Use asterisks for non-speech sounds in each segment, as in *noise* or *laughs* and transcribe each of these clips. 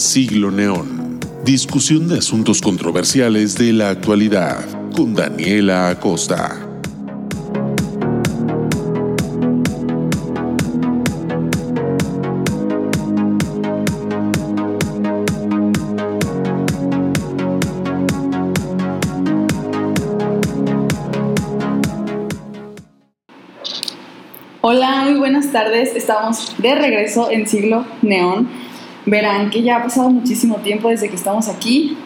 Siglo Neón. Discusión de asuntos controversiales de la actualidad con Daniela Acosta. Hola, muy buenas tardes. Estamos de regreso en Siglo Neón. Verán que ya ha pasado muchísimo tiempo desde que estamos aquí.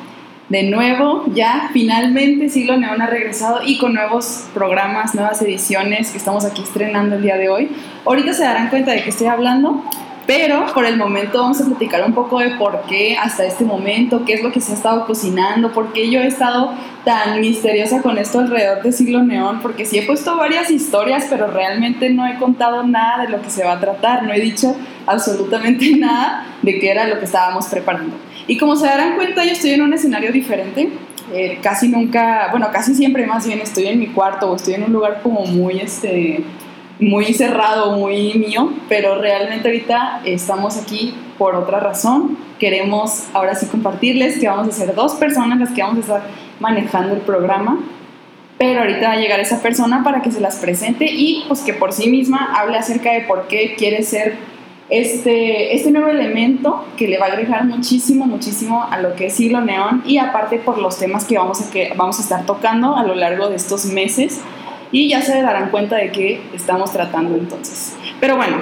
De nuevo, ya finalmente Siglo Neón ha regresado y con nuevos programas, nuevas ediciones que estamos aquí estrenando el día de hoy. Ahorita se darán cuenta de que estoy hablando, pero por el momento vamos a platicar un poco de por qué hasta este momento, qué es lo que se ha estado cocinando, por qué yo he estado tan misteriosa con esto alrededor de Siglo Neón, porque sí he puesto varias historias, pero realmente no he contado nada de lo que se va a tratar, no he dicho absolutamente *laughs* nada de qué era lo que estábamos preparando. Y como se darán cuenta, yo estoy en un escenario diferente. Eh, casi nunca, bueno, casi siempre más bien estoy en mi cuarto o estoy en un lugar como muy, este, muy cerrado, muy mío, pero realmente ahorita estamos aquí por otra razón. Queremos ahora sí compartirles que vamos a ser dos personas las que vamos a estar manejando el programa, pero ahorita va a llegar esa persona para que se las presente y pues que por sí misma hable acerca de por qué quiere ser este, este nuevo elemento que le va a agregar muchísimo, muchísimo a lo que es Siglo Neón y aparte por los temas que vamos a, que vamos a estar tocando a lo largo de estos meses y ya se darán cuenta de qué estamos tratando entonces. Pero bueno,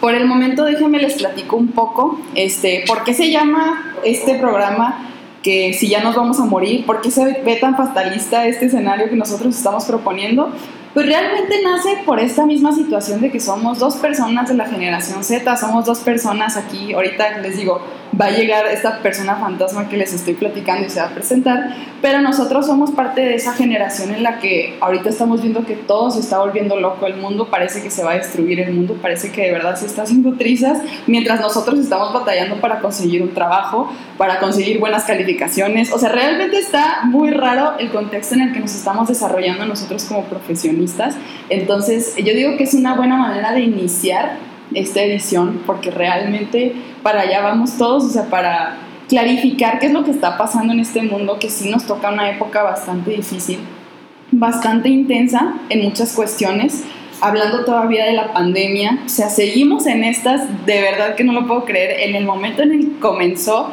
por el momento déjenme les platico un poco este, por qué se llama este programa que si ya nos vamos a morir, por qué se ve tan fatalista este escenario que nosotros estamos proponiendo. Pues realmente nace por esta misma situación de que somos dos personas de la generación Z, somos dos personas aquí, ahorita les digo, va a llegar esta persona fantasma que les estoy platicando y se va a presentar, pero nosotros somos parte de esa generación en la que ahorita estamos viendo que todo se está volviendo loco, el mundo parece que se va a destruir, el mundo parece que de verdad se está haciendo trizas, mientras nosotros estamos batallando para conseguir un trabajo, para conseguir buenas calificaciones, o sea, realmente está muy raro el contexto en el que nos estamos desarrollando nosotros como profesionistas, entonces yo digo que es una buena manera de iniciar esta edición, porque realmente para allá vamos todos, o sea, para clarificar qué es lo que está pasando en este mundo, que sí nos toca una época bastante difícil, bastante intensa en muchas cuestiones, hablando todavía de la pandemia, o sea, seguimos en estas, de verdad que no lo puedo creer, en el momento en el que comenzó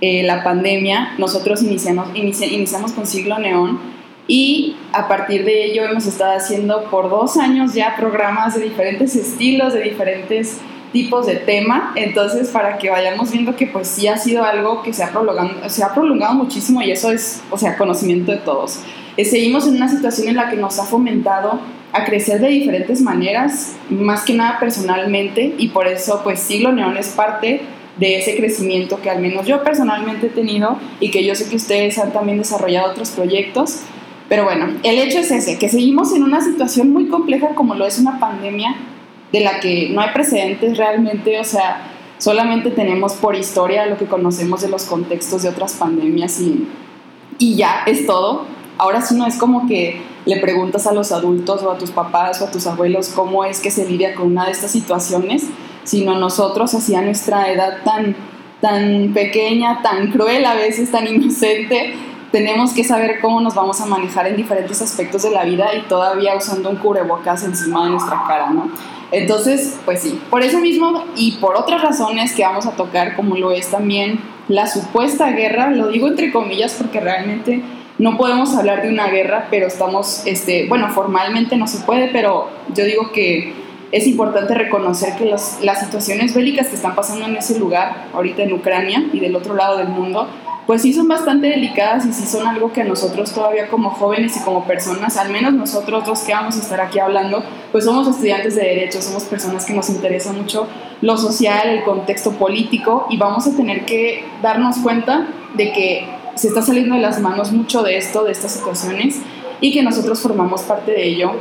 eh, la pandemia, nosotros iniciamos, iniciamos con Siglo Neón, y a partir de ello hemos estado haciendo por dos años ya programas de diferentes estilos, de diferentes tipos de tema, entonces para que vayamos viendo que pues sí ha sido algo que se ha prolongado, se ha prolongado muchísimo y eso es, o sea, conocimiento de todos. Eh, seguimos en una situación en la que nos ha fomentado a crecer de diferentes maneras, más que nada personalmente, y por eso pues Siglo Neón es parte de ese crecimiento que al menos yo personalmente he tenido y que yo sé que ustedes han también desarrollado otros proyectos. Pero bueno, el hecho es ese, que seguimos en una situación muy compleja como lo es una pandemia de la que no hay precedentes realmente, o sea, solamente tenemos por historia lo que conocemos de los contextos de otras pandemias y, y ya es todo. Ahora sí no es como que le preguntas a los adultos o a tus papás o a tus abuelos cómo es que se lidia con una de estas situaciones, sino nosotros hacia nuestra edad tan, tan pequeña, tan cruel a veces, tan inocente, tenemos que saber cómo nos vamos a manejar en diferentes aspectos de la vida y todavía usando un cubrebocas encima de nuestra cara, ¿no? Entonces, pues sí, por eso mismo y por otras razones que vamos a tocar, como lo es también la supuesta guerra, lo digo entre comillas porque realmente no podemos hablar de una guerra, pero estamos, este, bueno, formalmente no se puede, pero yo digo que es importante reconocer que las, las situaciones bélicas que están pasando en ese lugar, ahorita en Ucrania y del otro lado del mundo, pues sí son bastante delicadas y sí son algo que nosotros todavía como jóvenes y como personas, al menos nosotros dos que vamos a estar aquí hablando, pues somos estudiantes de derecho, somos personas que nos interesa mucho lo social, el contexto político y vamos a tener que darnos cuenta de que se está saliendo de las manos mucho de esto, de estas situaciones y que nosotros formamos parte de ello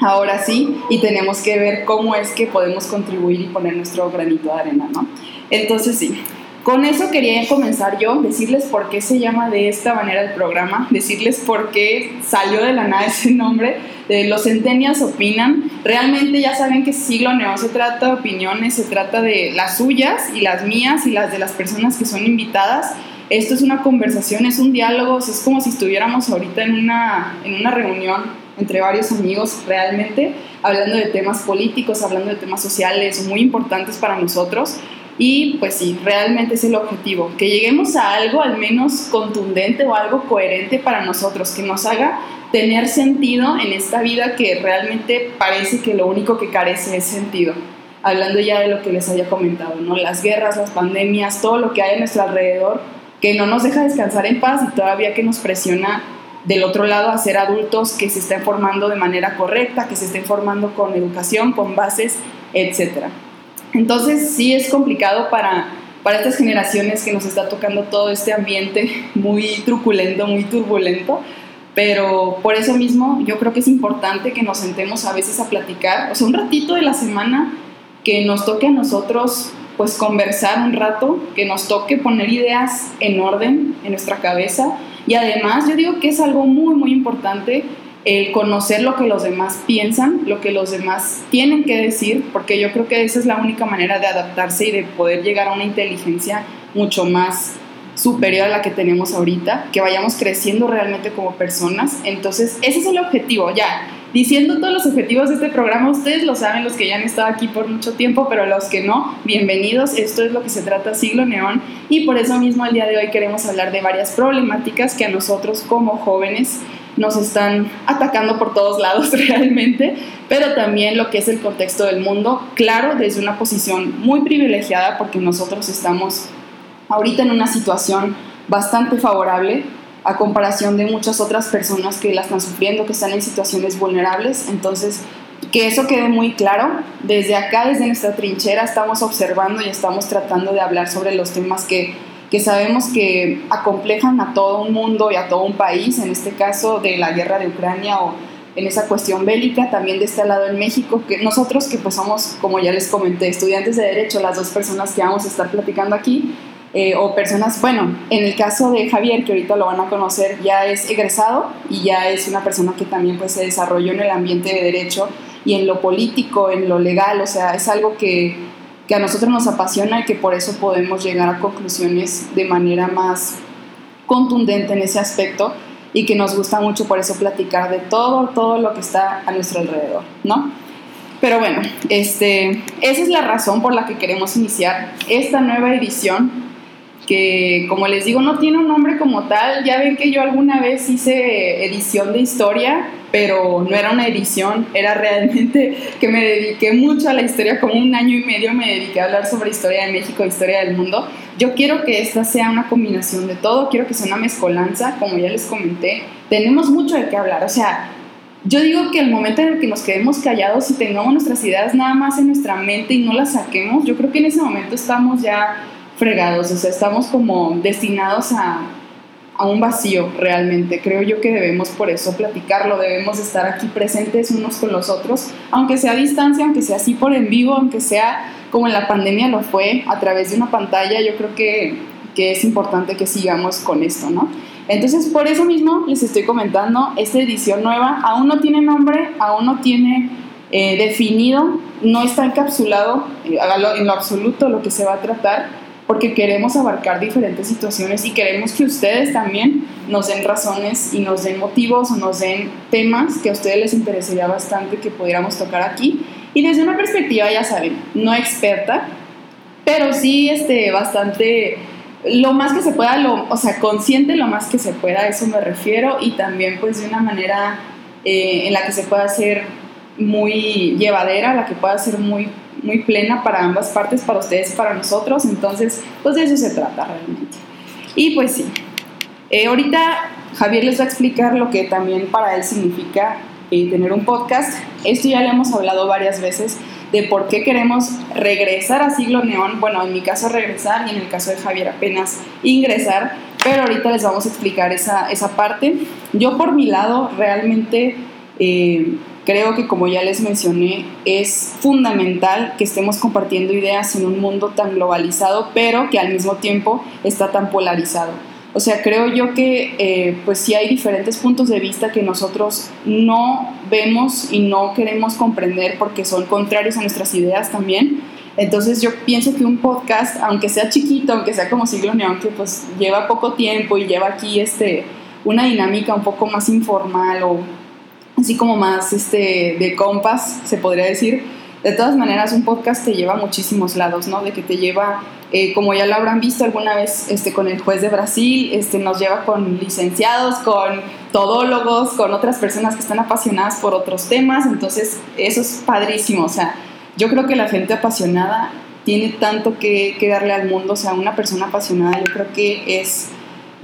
ahora sí y tenemos que ver cómo es que podemos contribuir y poner nuestro granito de arena, ¿no? Entonces sí, con eso quería comenzar yo, decirles por qué se llama de esta manera el programa, decirles por qué salió de la nada *laughs* ese nombre, de los centenias opinan. Realmente ya saben que siglo neón se trata de opiniones, se trata de las suyas y las mías y las de las personas que son invitadas. Esto es una conversación, es un diálogo, es como si estuviéramos ahorita en una, en una reunión entre varios amigos realmente, hablando de temas políticos, hablando de temas sociales muy importantes para nosotros. Y pues sí, realmente es el objetivo, que lleguemos a algo al menos contundente o algo coherente para nosotros, que nos haga tener sentido en esta vida que realmente parece que lo único que carece es sentido. Hablando ya de lo que les había comentado, ¿no? Las guerras, las pandemias, todo lo que hay a nuestro alrededor, que no nos deja descansar en paz y todavía que nos presiona del otro lado a ser adultos que se estén formando de manera correcta, que se estén formando con educación, con bases, etcétera. Entonces sí es complicado para, para estas generaciones que nos está tocando todo este ambiente *laughs* muy truculento, muy turbulento, pero por eso mismo yo creo que es importante que nos sentemos a veces a platicar, o sea, un ratito de la semana que nos toque a nosotros pues conversar un rato, que nos toque poner ideas en orden en nuestra cabeza. Y además yo digo que es algo muy muy importante el conocer lo que los demás piensan, lo que los demás tienen que decir, porque yo creo que esa es la única manera de adaptarse y de poder llegar a una inteligencia mucho más superior a la que tenemos ahorita, que vayamos creciendo realmente como personas. Entonces, ese es el objetivo, ya. Diciendo todos los objetivos de este programa, ustedes lo saben, los que ya han estado aquí por mucho tiempo, pero los que no, bienvenidos. Esto es lo que se trata Siglo Neón y por eso mismo el día de hoy queremos hablar de varias problemáticas que a nosotros como jóvenes nos están atacando por todos lados *laughs* realmente, pero también lo que es el contexto del mundo, claro, desde una posición muy privilegiada porque nosotros estamos ahorita en una situación bastante favorable a comparación de muchas otras personas que la están sufriendo, que están en situaciones vulnerables. Entonces, que eso quede muy claro. Desde acá, desde nuestra trinchera, estamos observando y estamos tratando de hablar sobre los temas que que sabemos que acomplejan a todo un mundo y a todo un país, en este caso de la guerra de Ucrania o en esa cuestión bélica, también de este lado en México, que nosotros que pues somos, como ya les comenté, estudiantes de Derecho, las dos personas que vamos a estar platicando aquí, eh, o personas, bueno, en el caso de Javier, que ahorita lo van a conocer, ya es egresado y ya es una persona que también pues se desarrolló en el ambiente de derecho y en lo político, en lo legal, o sea, es algo que que a nosotros nos apasiona y que por eso podemos llegar a conclusiones de manera más contundente en ese aspecto y que nos gusta mucho por eso platicar de todo, todo lo que está a nuestro alrededor, ¿no? Pero bueno, este, esa es la razón por la que queremos iniciar esta nueva edición que como les digo no tiene un nombre como tal. Ya ven que yo alguna vez hice edición de historia, pero no era una edición, era realmente *laughs* que me dediqué mucho a la historia, como un año y medio me dediqué a hablar sobre historia de México, historia del mundo. Yo quiero que esta sea una combinación de todo, quiero que sea una mezcolanza, como ya les comenté. Tenemos mucho de qué hablar, o sea, yo digo que el momento en el que nos quedemos callados y tengamos nuestras ideas nada más en nuestra mente y no las saquemos, yo creo que en ese momento estamos ya fregados, o sea, estamos como destinados a, a un vacío realmente. Creo yo que debemos por eso platicarlo, debemos estar aquí presentes unos con los otros, aunque sea a distancia, aunque sea así por en vivo, aunque sea como en la pandemia lo fue, a través de una pantalla, yo creo que, que es importante que sigamos con esto, ¿no? Entonces, por eso mismo les estoy comentando, esta edición nueva aún no tiene nombre, aún no tiene eh, definido, no está encapsulado eh, en lo absoluto lo que se va a tratar, porque queremos abarcar diferentes situaciones y queremos que ustedes también nos den razones y nos den motivos o nos den temas que a ustedes les interesaría bastante que pudiéramos tocar aquí. Y desde una perspectiva, ya saben, no experta, pero sí este, bastante, lo más que se pueda, lo, o sea, consciente lo más que se pueda, a eso me refiero, y también pues de una manera eh, en la que se pueda hacer muy llevadera, la que pueda ser muy muy plena para ambas partes, para ustedes y para nosotros. Entonces, pues de eso se trata realmente. Y pues sí, eh, ahorita Javier les va a explicar lo que también para él significa eh, tener un podcast. Esto ya le hemos hablado varias veces de por qué queremos regresar a Siglo Neón. Bueno, en mi caso regresar y en el caso de Javier apenas ingresar. Pero ahorita les vamos a explicar esa, esa parte. Yo por mi lado realmente... Eh, Creo que como ya les mencioné, es fundamental que estemos compartiendo ideas en un mundo tan globalizado, pero que al mismo tiempo está tan polarizado. O sea, creo yo que eh, pues sí hay diferentes puntos de vista que nosotros no vemos y no queremos comprender porque son contrarios a nuestras ideas también. Entonces yo pienso que un podcast, aunque sea chiquito, aunque sea como Siglo Neón, que pues lleva poco tiempo y lleva aquí este, una dinámica un poco más informal o así como más este, de compas, se podría decir. De todas maneras, un podcast te lleva a muchísimos lados, ¿no? De que te lleva, eh, como ya lo habrán visto alguna vez este, con el juez de Brasil, este, nos lleva con licenciados, con todólogos, con otras personas que están apasionadas por otros temas. Entonces, eso es padrísimo. O sea, yo creo que la gente apasionada tiene tanto que, que darle al mundo. O sea, una persona apasionada yo creo que es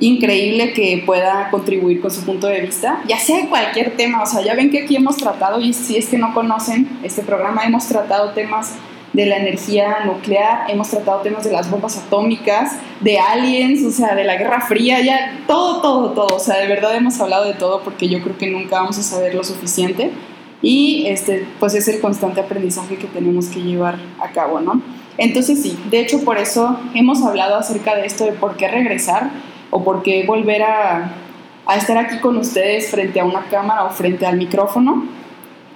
increíble que pueda contribuir con su punto de vista, ya sea de cualquier tema, o sea, ya ven que aquí hemos tratado, y si es que no conocen este programa, hemos tratado temas de la energía nuclear, hemos tratado temas de las bombas atómicas, de aliens, o sea, de la Guerra Fría, ya todo, todo, todo, o sea, de verdad hemos hablado de todo porque yo creo que nunca vamos a saber lo suficiente. Y este, pues es el constante aprendizaje que tenemos que llevar a cabo, ¿no? Entonces sí, de hecho por eso hemos hablado acerca de esto de por qué regresar, o por qué volver a, estar aquí con ustedes frente a una cámara o frente al micrófono.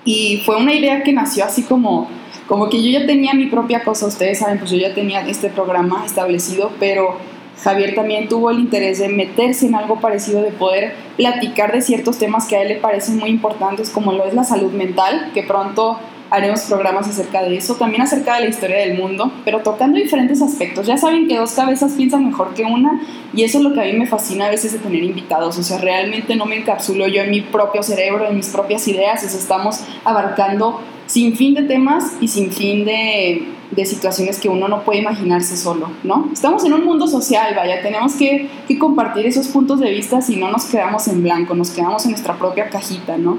Y fue una idea que nació así como, como que yo ya tenía mi propia cosa, ustedes saben, pues yo ya tenía este programa establecido, pero Javier también tuvo el interés de meterse en algo parecido, de poder platicar de ciertos temas que a él le parecen muy importantes, como lo es la salud mental, que pronto haremos programas acerca de eso, también acerca de la historia del mundo, pero tocando diferentes aspectos. Ya saben que dos cabezas piensan mejor que una y eso es lo que a mí me fascina a veces de tener invitados, o sea, realmente no me encapsulo yo en mi propio cerebro, en mis propias ideas, estamos abarcando sin fin de temas y sin fin de, de, situaciones que uno no puede imaginarse solo, ¿no? Estamos en un mundo social, vaya, tenemos que, que compartir esos puntos de vista si no nos quedamos en blanco, nos quedamos en nuestra propia cajita, ¿no?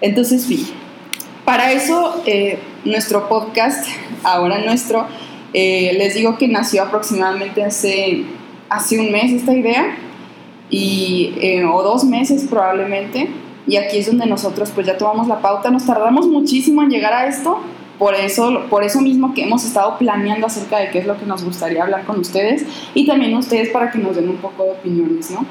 Entonces, sí, para eso, eh, nuestro podcast, ahora nuestro, eh, les digo que nació aproximadamente hace, hace un mes esta idea, y, eh, o dos meses probablemente, y aquí es donde nosotros pues ya tomamos la pauta, nos tardamos muchísimo en llegar a esto, por eso, por eso mismo que hemos estado planeando acerca de qué es lo que nos gustaría hablar con ustedes y también ustedes para que nos den un poco de opiniones, ¿no?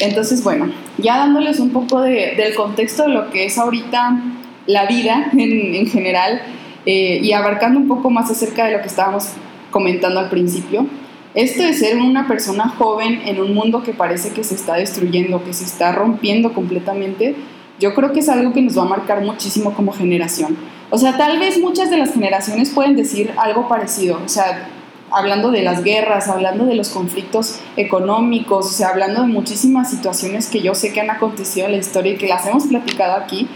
Entonces, bueno, ya dándoles un poco de, del contexto de lo que es ahorita la vida *laughs* en, general eh, y abarcando un poco más acerca de lo que estábamos comentando al principio. Esto de ser una persona joven en un mundo que parece que se está destruyendo, que se está rompiendo completamente, yo creo que es algo que nos va a marcar muchísimo como generación. O sea, tal vez muchas de las generaciones pueden decir algo parecido, o sea, hablando de las guerras, hablando de los conflictos económicos, o sea, hablando de muchísimas situaciones que yo sé que han acontecido en la historia y que las hemos platicado aquí,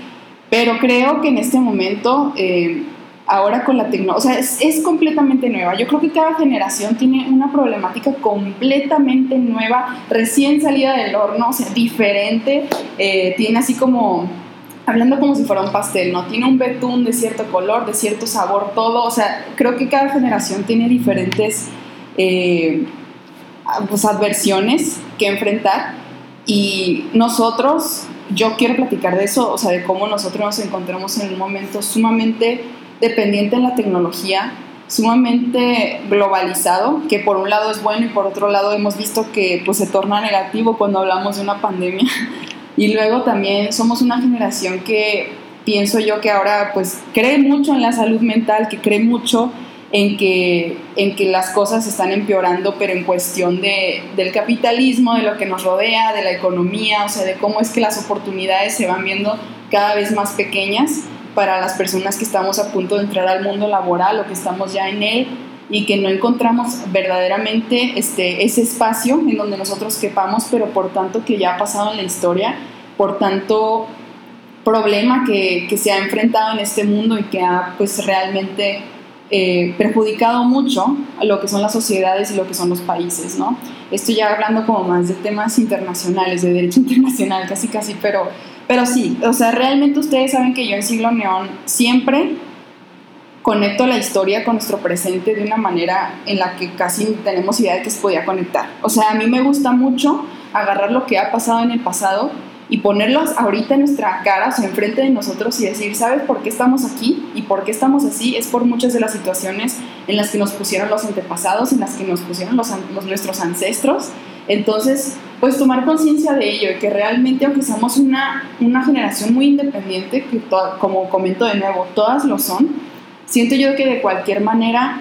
pero creo que en este momento, eh, ahora con la tecnología, o sea, es, completamente nueva. Yo creo que cada generación tiene una problemática completamente nueva, recién salida del horno, o sea, diferente. Eh, tiene así como, hablando como si fuera un pastel, ¿no? Tiene un betún de cierto color, de cierto sabor, todo. O sea, creo que cada generación tiene diferentes eh, pues, adversiones que enfrentar. Y nosotros yo quiero platicar de eso, o sea, de cómo nosotros nos encontramos en un momento sumamente dependiente en la tecnología, sumamente globalizado, que por un lado es bueno y por otro lado hemos visto que pues se torna negativo cuando hablamos de una pandemia. *laughs* Y luego también somos una generación que pienso yo que ahora pues cree mucho en la salud mental, que cree mucho en que, en que las cosas están empeorando, pero en cuestión de, del capitalismo, de lo que nos rodea, de la economía, o sea, de cómo es que las oportunidades se van viendo cada vez más pequeñas para las personas que estamos a punto de entrar al mundo laboral o que estamos ya en él y que no encontramos verdaderamente este, ese espacio en donde nosotros quepamos, pero por tanto que ya ha pasado en la historia, por tanto problema que, que se ha enfrentado en este mundo y que ha pues realmente eh, perjudicado mucho lo que son las sociedades y lo que son los países, ¿no? Estoy ya hablando como más de temas internacionales, de derecho *laughs* internacional, casi casi, pero, pero sí, o sea, realmente ustedes saben que yo en Siglo Neón siempre conecto la historia con nuestro presente de una manera en la que casi tenemos idea de que se podía conectar. O sea, a mí me gusta mucho agarrar lo que ha pasado en el pasado y ponerlos ahorita en nuestra cara, o sea, enfrente de nosotros y decir, ¿sabes por qué estamos aquí? Y por qué estamos así, es por muchas de las situaciones en las que nos pusieron los antepasados, en las que nos pusieron los, nuestros ancestros. Entonces, pues tomar conciencia de ello y que realmente, aunque somos una, una generación muy independiente, que como comento de nuevo, todas lo son, siento yo que de cualquier manera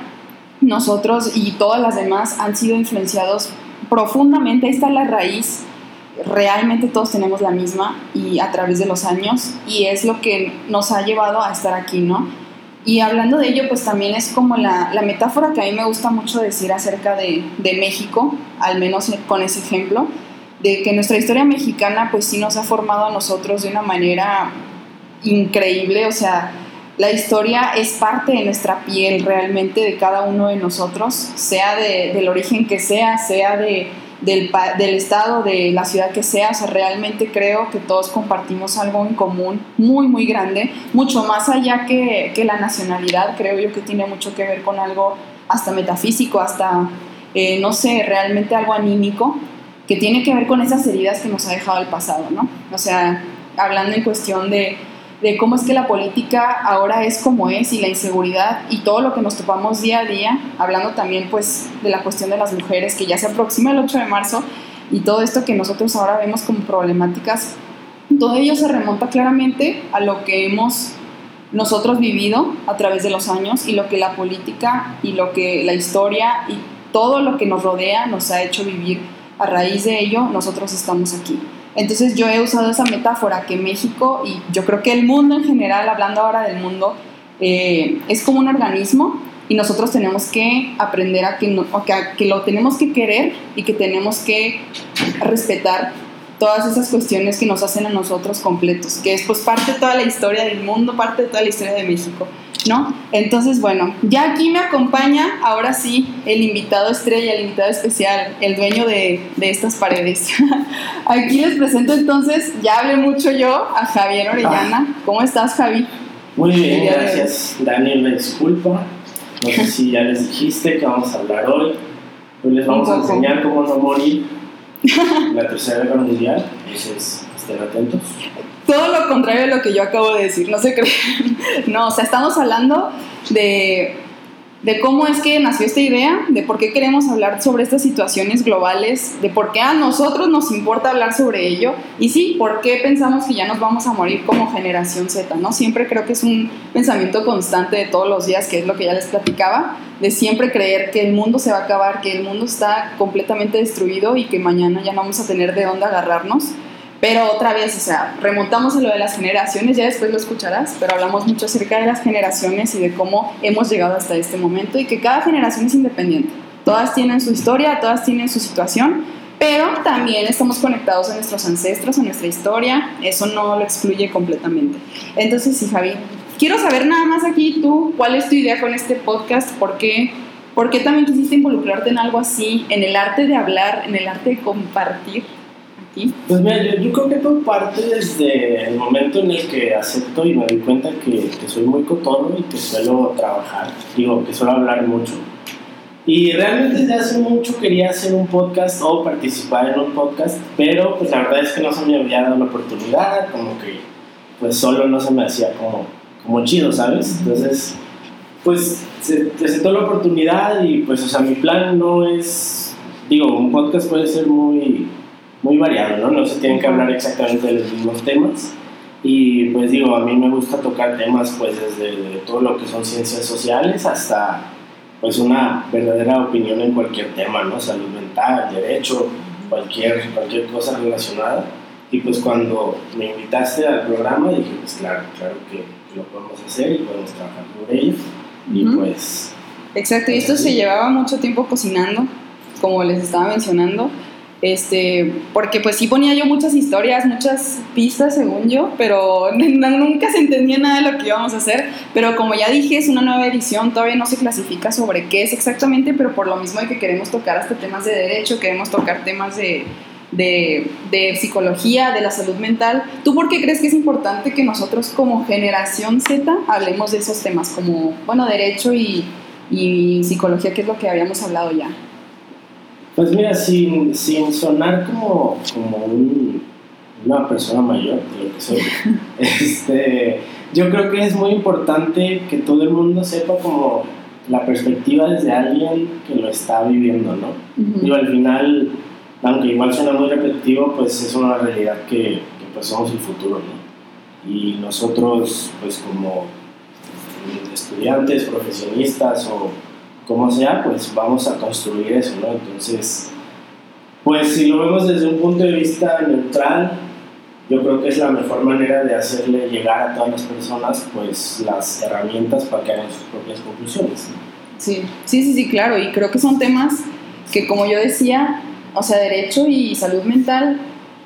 nosotros y todas las demás han sido influenciados profundamente, ahí está la raíz realmente todos tenemos la misma y a través de los años y es lo que nos ha llevado a estar aquí, ¿no? Y hablando de ello, pues también es como la, la metáfora que a mí me gusta mucho decir acerca de, de, México, al menos con ese ejemplo, de que nuestra historia mexicana pues sí nos ha formado a nosotros de una manera increíble, o sea, la historia es parte de nuestra piel realmente de cada uno de nosotros, sea de, del origen que sea, sea de del, del, estado, de la ciudad que sea. O sea, realmente creo que todos compartimos algo en común muy, muy grande, mucho más allá que, que la nacionalidad. Creo yo que tiene mucho que ver con algo hasta metafísico, hasta, eh, no sé, realmente algo anímico, que tiene que ver con esas heridas que nos ha dejado el pasado, ¿no? O sea, hablando en cuestión de de cómo es que la política ahora es como es y la inseguridad y todo lo que nos topamos día a día, hablando también pues de la cuestión de las mujeres que ya se aproxima el 8 de marzo y todo esto que nosotros ahora vemos como problemáticas, todo ello se remonta claramente a lo que hemos nosotros vivido a través de los años y lo que la política y lo que la historia y todo lo que nos rodea nos ha hecho vivir. A raíz de ello, nosotros estamos aquí. Entonces yo he usado esa metáfora que México y yo creo que el mundo en general, hablando ahora del mundo, eh, es como un organismo y nosotros tenemos que aprender a que, lo tenemos que querer y que tenemos que respetar todas esas cuestiones que nos hacen a nosotros completos, que es pues parte de toda la historia del mundo, parte de toda la historia de México. ¿No? Entonces, bueno, ya aquí me acompaña, ahora sí, el invitado estrella, el invitado especial, el dueño de, de estas paredes. *laughs* aquí les presento entonces, ya hablé mucho yo, a Javier Orellana. Ah. ¿Cómo estás, Javi? Muy bien, gracias. Daniel, me disculpa. No sé si ya les dijiste que vamos a hablar hoy. Hoy les vamos a enseñar cómo no morir en *laughs* la Tercera Guerra Mundial. Entonces, estén atentos todo lo contrario de lo que yo acabo de decir, no se creen. *laughs* No, o sea, estamos hablando de, de cómo es que nació esta idea, de por qué queremos hablar sobre estas situaciones globales, de por qué a nosotros nos importa hablar sobre ello y sí, por qué pensamos que ya nos vamos a morir como generación Z, ¿no? Siempre creo que es un pensamiento constante de todos los días, que es lo que ya les platicaba, de siempre creer que el mundo se va a acabar, que el mundo está completamente destruido y que mañana ya no vamos a tener de dónde agarrarnos. Pero otra vez, o sea, remontamos a lo de las generaciones, ya después lo escucharás, pero hablamos mucho acerca de las generaciones y de cómo hemos llegado hasta este momento y que cada generación es independiente. Todas tienen su historia, todas tienen su situación, pero también estamos conectados a nuestros ancestros, a nuestra historia, eso no lo excluye completamente. Entonces, sí, Javi, quiero saber nada más aquí tú, ¿cuál es tu idea con este podcast? ¿Por qué, ¿Por qué también quisiste involucrarte en algo así, en el arte de hablar, en el arte de compartir? Pues mira, yo, creo que todo parte desde el momento en el que acepto y me doy cuenta que, que soy muy cotono y que suelo trabajar, digo, que suelo hablar mucho. Y realmente desde hace mucho quería hacer un podcast o participar en un podcast, pero pues la verdad es que no se me había dado la oportunidad, como que pues solo no se me hacía como, como chido, ¿sabes? Entonces, pues se presentó la oportunidad y pues, o sea, mi plan no es, digo, un podcast puede ser muy muy variado, ¿no? No se tienen que hablar exactamente de los mismos temas. Y pues digo, a mí me gusta tocar temas pues desde todo lo que son ciencias sociales hasta pues una verdadera opinión en cualquier tema, ¿no? Salud mental, derecho, cualquier, cualquier cosa relacionada. Y pues cuando me invitaste al programa dije, pues claro, claro que lo podemos hacer y podemos trabajar por ello. Y pues... Exacto, y esto se llevaba mucho tiempo cocinando, como les estaba mencionando. Este, porque pues sí ponía yo muchas historias, muchas pistas según yo, pero *laughs* nunca se entendía nada de lo que íbamos a hacer. Pero como ya dije, es una nueva edición, todavía no se clasifica sobre qué es exactamente, pero por lo mismo de que queremos tocar hasta temas de derecho, queremos tocar temas de, de, de, psicología, de la salud mental. ¿Tú por qué crees que es importante que nosotros como generación Z hablemos de esos temas, como, bueno, derecho y, y psicología, que es lo que habíamos hablado ya? Pues mira, sin, sin sonar como, como un una persona mayor, de lo que soy, *laughs* este, yo creo que es muy importante que todo el mundo sepa como la perspectiva desde alguien que lo está viviendo, ¿no? Y al final, aunque igual suena muy repetitivo, pues es una realidad que, que pues somos el futuro, ¿no? Y nosotros, pues como estudiantes, profesionistas o como sea, pues vamos a construir eso, ¿no? Entonces, pues si lo vemos desde un punto de vista neutral, yo creo que es la mejor manera de hacerle llegar a todas las personas pues las herramientas para que hagan sus propias conclusiones. Sí, sí, sí, sí, claro, y creo que son temas que como yo decía, o sea, derecho y salud mental,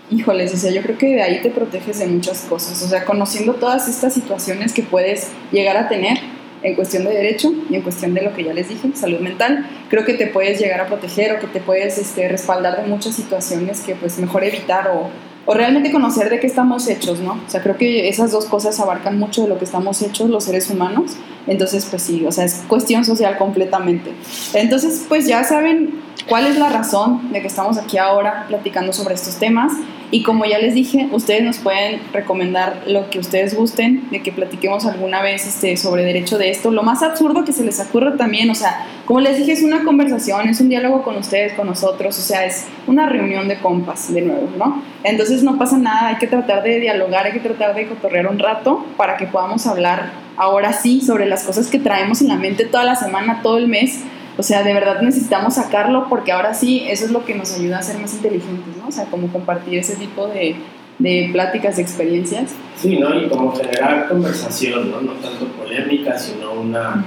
híjoles, o sea, yo creo que de ahí te proteges de muchas cosas, o sea, conociendo todas estas situaciones que puedes llegar a tener en cuestión de derecho y en cuestión de lo que ya les dije, salud mental, creo que te puedes llegar a proteger o que te puedes este, respaldar de muchas situaciones que pues mejor evitar o o realmente conocer de qué estamos hechos, ¿no? O sea, creo que esas dos cosas abarcan mucho de lo que estamos hechos los seres humanos. Entonces, pues sí, o sea, es cuestión social completamente. Entonces, pues ya saben cuál es la razón de que estamos aquí ahora platicando sobre estos temas. Y como ya les dije, ustedes nos pueden recomendar lo que ustedes gusten, de que platiquemos alguna vez este, sobre derecho de esto. Lo más absurdo que se les ocurra también, o sea, como les dije, es una conversación, es un diálogo con ustedes, con nosotros, o sea, es una reunión de compas, de nuevo, ¿no? Entonces no pasa nada, hay que tratar de dialogar, hay que tratar de cotorrear un rato para que podamos hablar ahora sí sobre las cosas que traemos en la mente toda la semana, todo el mes o sea, de verdad necesitamos sacarlo porque ahora sí, eso es lo que nos ayuda a ser más inteligentes, ¿no? O sea, como compartir ese tipo de, de pláticas, de experiencias. Sí, ¿no? Y como generar conversación, ¿no? No tanto polémica, sino una...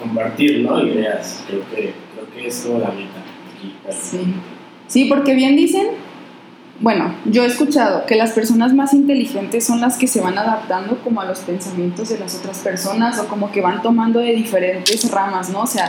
compartir, ¿no? Ideas. Creo que, creo que es toda la meta aquí. Sí. sí, porque bien dicen, bueno, yo he escuchado que las personas más inteligentes son las que se van adaptando como a los pensamientos de las otras personas o como que van tomando de diferentes ramas, ¿no? O sea,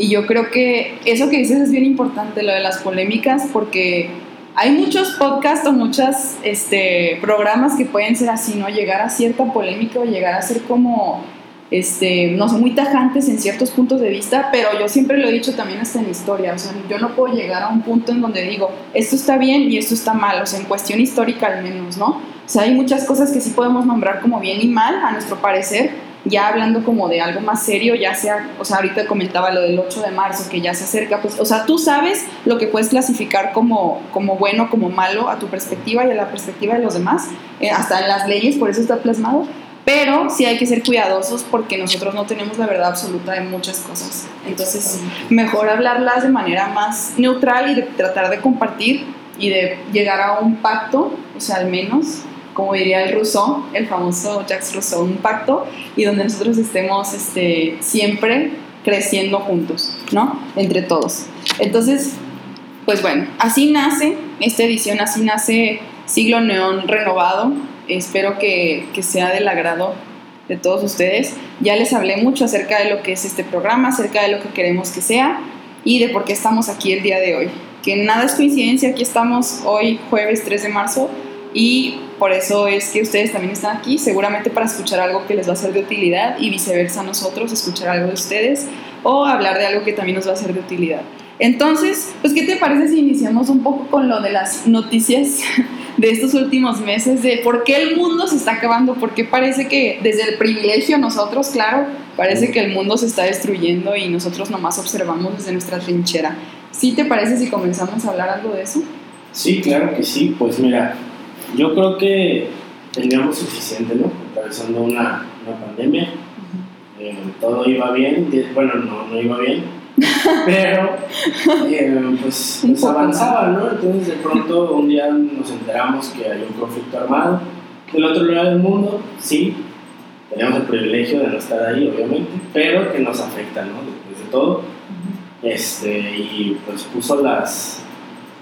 y yo creo que eso que dices es bien importante, lo de las polémicas, porque hay muchos podcasts o muchos este, programas que pueden ser así, ¿no? Llegar a cierta polémica o llegar a ser como, este, no sé, muy tajantes en ciertos puntos de vista, pero yo siempre lo he dicho también hasta en historia, o sea, yo no puedo llegar a un punto en donde digo, esto está bien y esto está mal, o sea, en cuestión histórica al menos, ¿no? O sea, hay muchas cosas que sí podemos nombrar como bien y mal, a nuestro parecer, ya hablando como de algo más serio, ya sea, o sea, ahorita comentaba lo del 8 de marzo, que ya se acerca, pues, o sea, tú sabes lo que puedes clasificar como, como bueno, como malo a tu perspectiva y a la perspectiva de los demás, eh, hasta en las leyes, por eso está plasmado, pero sí hay que ser cuidadosos porque nosotros no tenemos la verdad absoluta de muchas cosas. Entonces, mejor hablarlas de manera más neutral y de tratar de compartir y de llegar a un pacto, o sea, al menos como diría el Rousseau, el famoso Jacques Rousseau, un pacto y donde nosotros estemos este, siempre creciendo juntos, ¿no? Entre todos. Entonces, pues bueno, así nace esta edición, así nace Siglo Neón renovado. Espero que, que sea del agrado de todos ustedes. Ya les hablé mucho acerca de lo que es este programa, acerca de lo que queremos que sea y de por qué estamos aquí el día de hoy. Que nada es coincidencia, aquí estamos hoy jueves 3 de marzo y por eso es que ustedes también están aquí, seguramente para escuchar algo que les va a ser de utilidad y viceversa nosotros, escuchar algo de ustedes o hablar de algo que también nos va a ser de utilidad. Entonces, pues, ¿qué te parece si iniciamos un poco con lo de las noticias de estos últimos meses, de por qué el mundo se está acabando, por qué parece que desde el privilegio nosotros, claro, parece que el mundo se está destruyendo y nosotros nomás observamos desde nuestra trinchera. ¿Sí te parece si comenzamos a hablar algo de eso? Sí, claro que sí. Pues mira, yo creo que teníamos suficiente, ¿no? Atravesando una, una pandemia. Eh, todo iba bien, bueno, no, no iba bien, *laughs* pero eh, pues, pues avanzaba, ¿no? Entonces de pronto un día nos enteramos que hay un conflicto armado del otro lado del mundo, sí, tenemos el privilegio de no estar ahí, obviamente, pero que nos afecta, ¿no? Después de todo. Este, y pues puso las,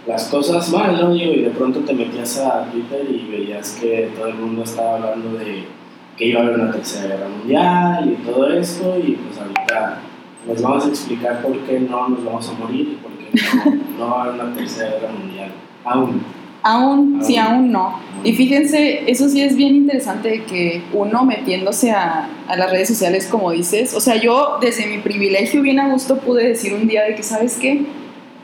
las cosas mal, ¿no? Digo, y de pronto te metías a Twitter y veías que todo el mundo estaba hablando de que iba a haber una tercera guerra mundial y todo eso, y pues ahorita les vamos a explicar por qué no nos vamos a morir y por qué no, no va a haber una tercera guerra mundial. Aún. Aún, sí, aún no. Y fíjense, eso sí es bien interesante que uno metiéndose a, a, las redes sociales, como dices, o sea, yo desde mi privilegio bien a gusto pude decir un día de que, ¿sabes qué?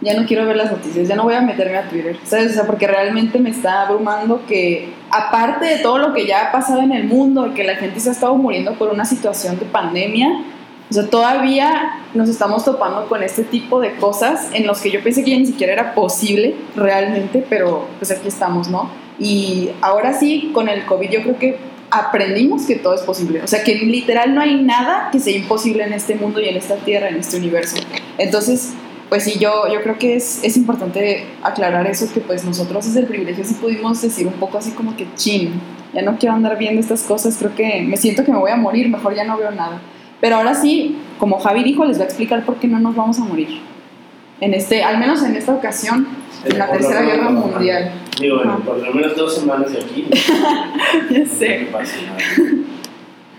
Ya no quiero ver las noticias, ya no voy a meterme a Twitter, ¿sabes? O sea, porque realmente me está abrumando que, aparte de todo lo que ya ha pasado en el mundo, que la gente se ha estado muriendo por una situación de pandemia, o sea, todavía nos estamos topando con este tipo de cosas en los que yo pensé que ya ni siquiera era posible realmente, pero pues aquí estamos, ¿no? Y ahora sí, con el COVID yo creo que aprendimos que todo es posible. O sea, que literal no hay nada que sea imposible en este mundo y en esta tierra, en este universo. Entonces, pues sí, yo, yo creo que es, es importante aclarar eso, que pues nosotros desde el privilegio sí pudimos decir un poco así como que chin, ya no quiero andar viendo estas cosas, creo que me siento que me voy a morir, mejor ya no veo nada. Pero ahora sí, como Javi dijo, les voy a explicar por qué no nos vamos a morir. En este, al menos en esta ocasión, en la Tercera Guerra Mundial. Digo, por lo menos dos semanas de aquí. *laughs* ya sé. No.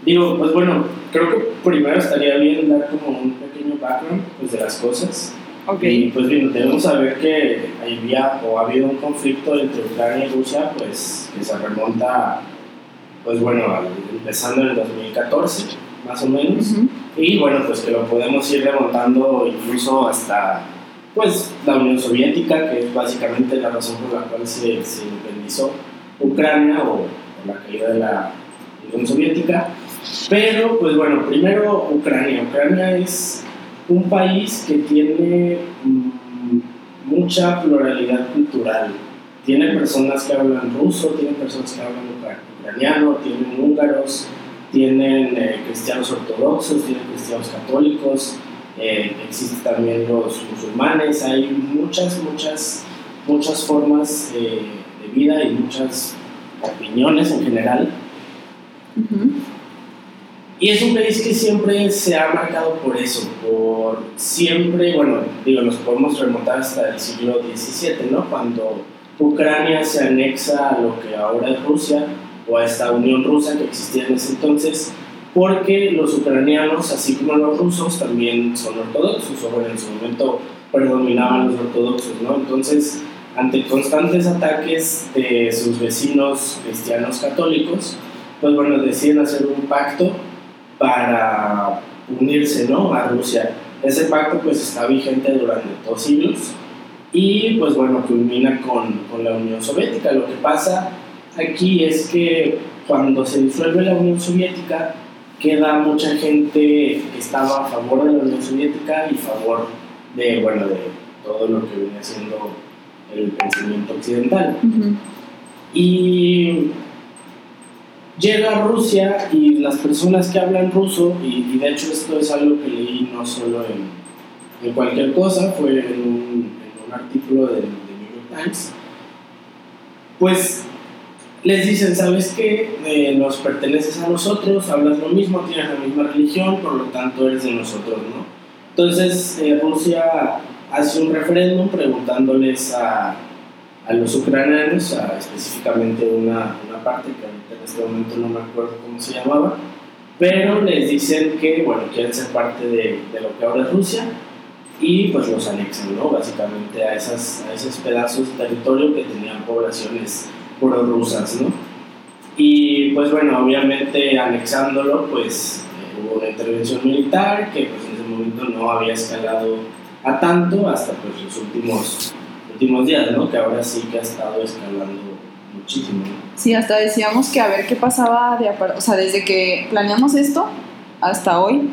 Digo, pues bueno, creo que primero estaría bien dar como un pequeño background pues, de las cosas. Okay. Y pues bien, debemos saber que había o ha habido un conflicto entre Ucrania y Rusia, pues que se remonta, pues bueno, empezando en el 2014, más o menos. Y bueno, pues que lo podemos ir remontando incluso hasta pues la Unión Soviética, que es básicamente la razón por la cual se, se independizó Ucrania o por la caída de la Unión Soviética. Pero pues bueno, primero Ucrania. Ucrania es un país que tiene mm, mucha pluralidad cultural. Tiene personas que hablan ruso, tiene personas que hablan ucra- ucraniano, tienen húngaros, tienen eh, cristianos ortodoxos, tienen cristianos católicos, eh, existen también los musulmanes, hay muchas, muchas, muchas formas eh, de vida y muchas opiniones en general. Y es un país que siempre se ha marcado por eso, por siempre, bueno, digo, nos podemos remontar hasta el siglo XVII, ¿no? Cuando Ucrania se anexa a lo que ahora es Rusia, o a esta Unión Rusa que existía en ese entonces, porque los ucranianos, así como los rusos, también son ortodoxos, o en su momento predominaban los ortodoxos, ¿no? Entonces, ante constantes ataques de sus vecinos cristianos católicos, pues bueno, deciden hacer un pacto para unirse ¿no? a Rusia. Ese pacto pues está vigente durante dos siglos y pues bueno, culmina con, con la Unión Soviética. Lo que pasa aquí es que cuando se disuelve la Unión Soviética queda mucha gente que estaba a favor de la Unión Soviética y a favor de, bueno, de todo lo que viene siendo el pensamiento occidental. Y llega a Rusia y las personas que hablan ruso, y, y de hecho esto es algo que leí no solo en, en cualquier cosa, fue en un, en un artículo del de New York Times, pues les dicen, ¿sabes qué? Eh, nos perteneces a nosotros, hablas lo mismo, tienes la misma religión, por lo tanto eres de nosotros, ¿no? Entonces eh, Rusia hace un referéndum preguntándoles a, a los ucranianos, a específicamente una, una parte que este momento no me acuerdo cómo se llamaba, pero les dicen que, bueno, quieren ser parte de, de lo que ahora es Rusia y pues los anexan, ¿no? Básicamente a, esas, a esos pedazos de territorio que tenían poblaciones prorrusas, ¿no? Y pues bueno, obviamente anexándolo, pues eh, hubo una intervención militar que pues en ese momento no había escalado a tanto hasta pues los últimos, últimos días, ¿no? Que ahora sí que ha estado escalando muchísimo. Sí, hasta decíamos que a ver qué pasaba, de, o sea, desde que planeamos esto hasta hoy,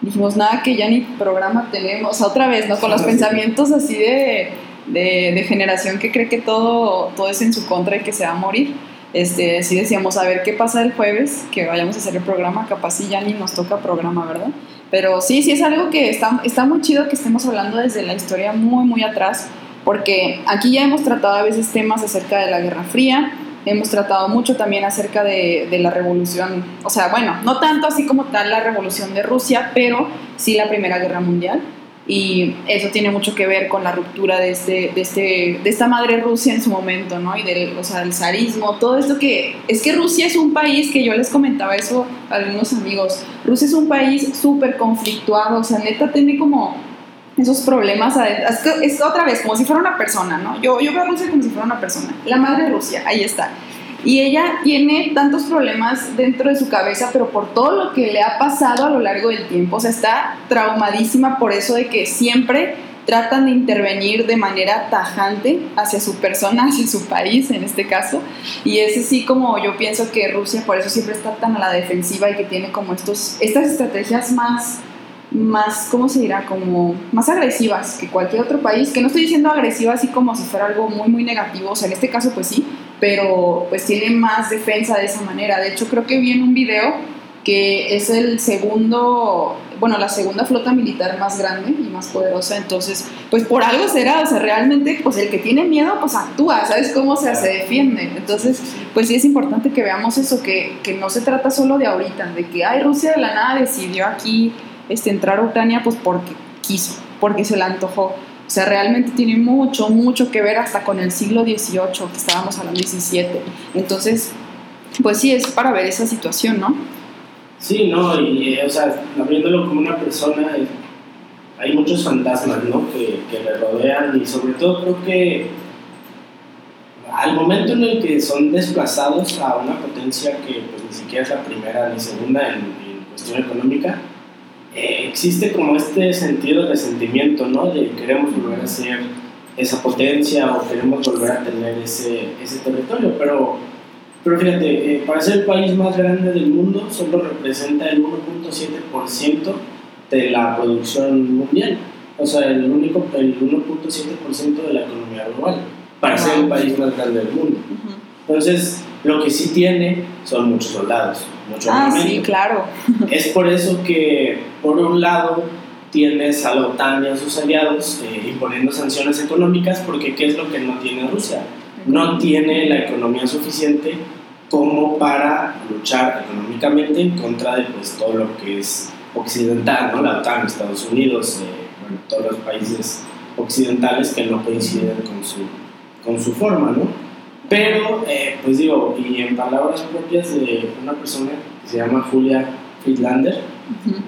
dijimos nada que ya ni programa tenemos, o sea, otra vez, ¿no? Con los Sí. pensamientos así de, de, de generación que cree que todo, todo es en su contra y que se va a morir. Este, sí decíamos, a ver qué pasa el jueves, que vayamos a hacer el programa, capaz si ya ni nos toca programa, ¿verdad? Pero sí, sí es algo que está, está muy chido que estemos hablando desde la historia muy, muy atrás, porque aquí ya hemos tratado a veces temas acerca de la Guerra Fría, hemos tratado mucho también acerca de, la revolución, o sea, bueno, no tanto así como tal la revolución de Rusia, pero sí la Primera Guerra Mundial. Y eso tiene mucho que ver con la ruptura de, este, de, este, de esta madre Rusia en su momento, ¿no? Y del, o sea, del zarismo, todo esto que... Es que Rusia es un país que yo les comentaba eso a algunos amigos. Rusia es un país súper conflictuado, o sea, neta tiene como esos problemas. Es, otra vez, como si fuera una persona, ¿no? Yo, yo veo a Rusia como si fuera una persona. La madre Rusia, ahí está. Y ella tiene tantos problemas dentro de su cabeza, pero por todo lo que le ha pasado a lo largo del tiempo, o sea, está traumadísima por eso de que siempre tratan de intervenir de manera tajante hacia su persona, *laughs* hacia su país en este caso. Y es así como yo pienso que Rusia por eso siempre está tan a la defensiva y que tiene como estos, estas estrategias más más, ¿cómo se dirá? Como más agresivas que cualquier otro país, que no estoy diciendo agresiva así como si fuera algo muy, muy negativo, o sea, en este caso pues sí, pero pues tiene más defensa de esa manera. De hecho, creo que vi en un video que es el segundo, bueno, la segunda flota militar más grande y más poderosa, entonces, pues por algo será, o sea, realmente, pues el que tiene miedo, pues actúa, ¿sabes cómo se, se defiende? Entonces, pues sí es importante que veamos eso, que, que no se trata solo de ahorita, de que, ay, Rusia de la nada decidió aquí este, entrar a Ucrania pues porque quiso, porque se le antojó. O sea, realmente tiene mucho, mucho que ver hasta con el siglo XVIII, que estábamos hablando XVII. Entonces, pues sí, es para ver esa situación, ¿no? Sí, no, y o sea, viéndolo como una persona, hay muchos fantasmas, ¿no? Que, que le rodean y sobre todo creo que al momento en el que son desplazados a una potencia que pues ni siquiera es la primera ni segunda en, en cuestión económica, eh, existe como este sentido de resentimiento, ¿no? De queremos volver a ser esa potencia o queremos volver a tener ese, ese territorio, pero, pero fíjate, eh, para ser el país más grande del mundo solo representa el 1.7% de la producción mundial, o sea, el único el 1.7% de la economía global, para ser el país más grande del mundo. Entonces, lo que sí tiene son muchos soldados, mucho Ah, sí, claro. *laughs* Es por eso que, por un lado, tienes a la OTAN y a sus aliados eh, imponiendo sanciones económicas, porque ¿qué es lo que no tiene Rusia? No tiene la economía suficiente como para luchar económicamente en contra de pues, todo lo que es occidental, ¿no? la OTAN, Estados Unidos, eh, bueno, todos los países occidentales que no coinciden con su, con su forma, ¿no? Pero, eh, pues digo, y en palabras propias de una persona que se llama Julia Friedlander,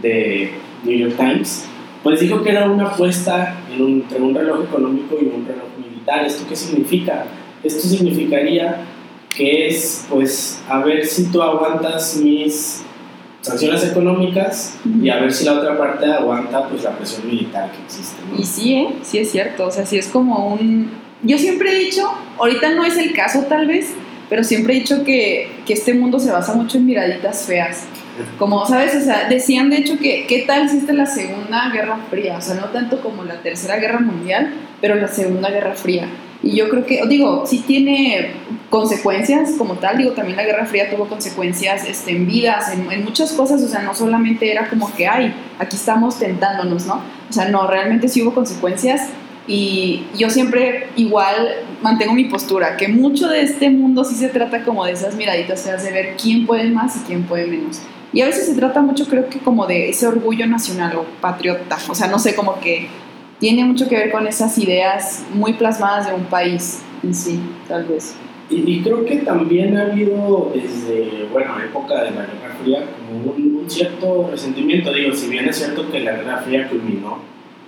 de New York Times, pues dijo que era una apuesta entre un reloj económico y un reloj militar. ¿Esto qué significa? Esto significaría que es, pues, a ver si tú aguantas mis sanciones económicas y a ver si la otra parte aguanta, pues, la presión militar que existe. Y sí, ¿eh? sí es cierto. O sea, sí es como un yo siempre he dicho, ahorita no es el caso tal vez, pero siempre he dicho que, que este mundo se basa mucho en miraditas feas. Como, ¿sabes? O sea, decían de hecho que qué tal si esta es la Segunda Guerra Fría, o sea, no tanto como la Tercera Guerra Mundial, pero la Segunda Guerra Fría. Y yo creo que, digo, sí tiene consecuencias como tal, digo, también la Guerra Fría tuvo consecuencias este, en vidas, en, en muchas cosas, o sea, no solamente era como que, ay, aquí estamos tentándonos, ¿no? O sea, no, realmente sí hubo consecuencias y yo siempre igual mantengo mi postura, que mucho de este mundo sí se trata como de esas miraditas feas de ver quién puede más y quién puede menos. Y a veces se trata mucho, creo que como de ese orgullo nacional o patriota. O sea, no sé, como que tiene mucho que ver con esas ideas muy plasmadas de un país en sí, tal vez. Y, creo que también ha habido desde, bueno, época de la Guerra Fría, como un, un cierto resentimiento. Digo, si bien es cierto que la Guerra Fría culminó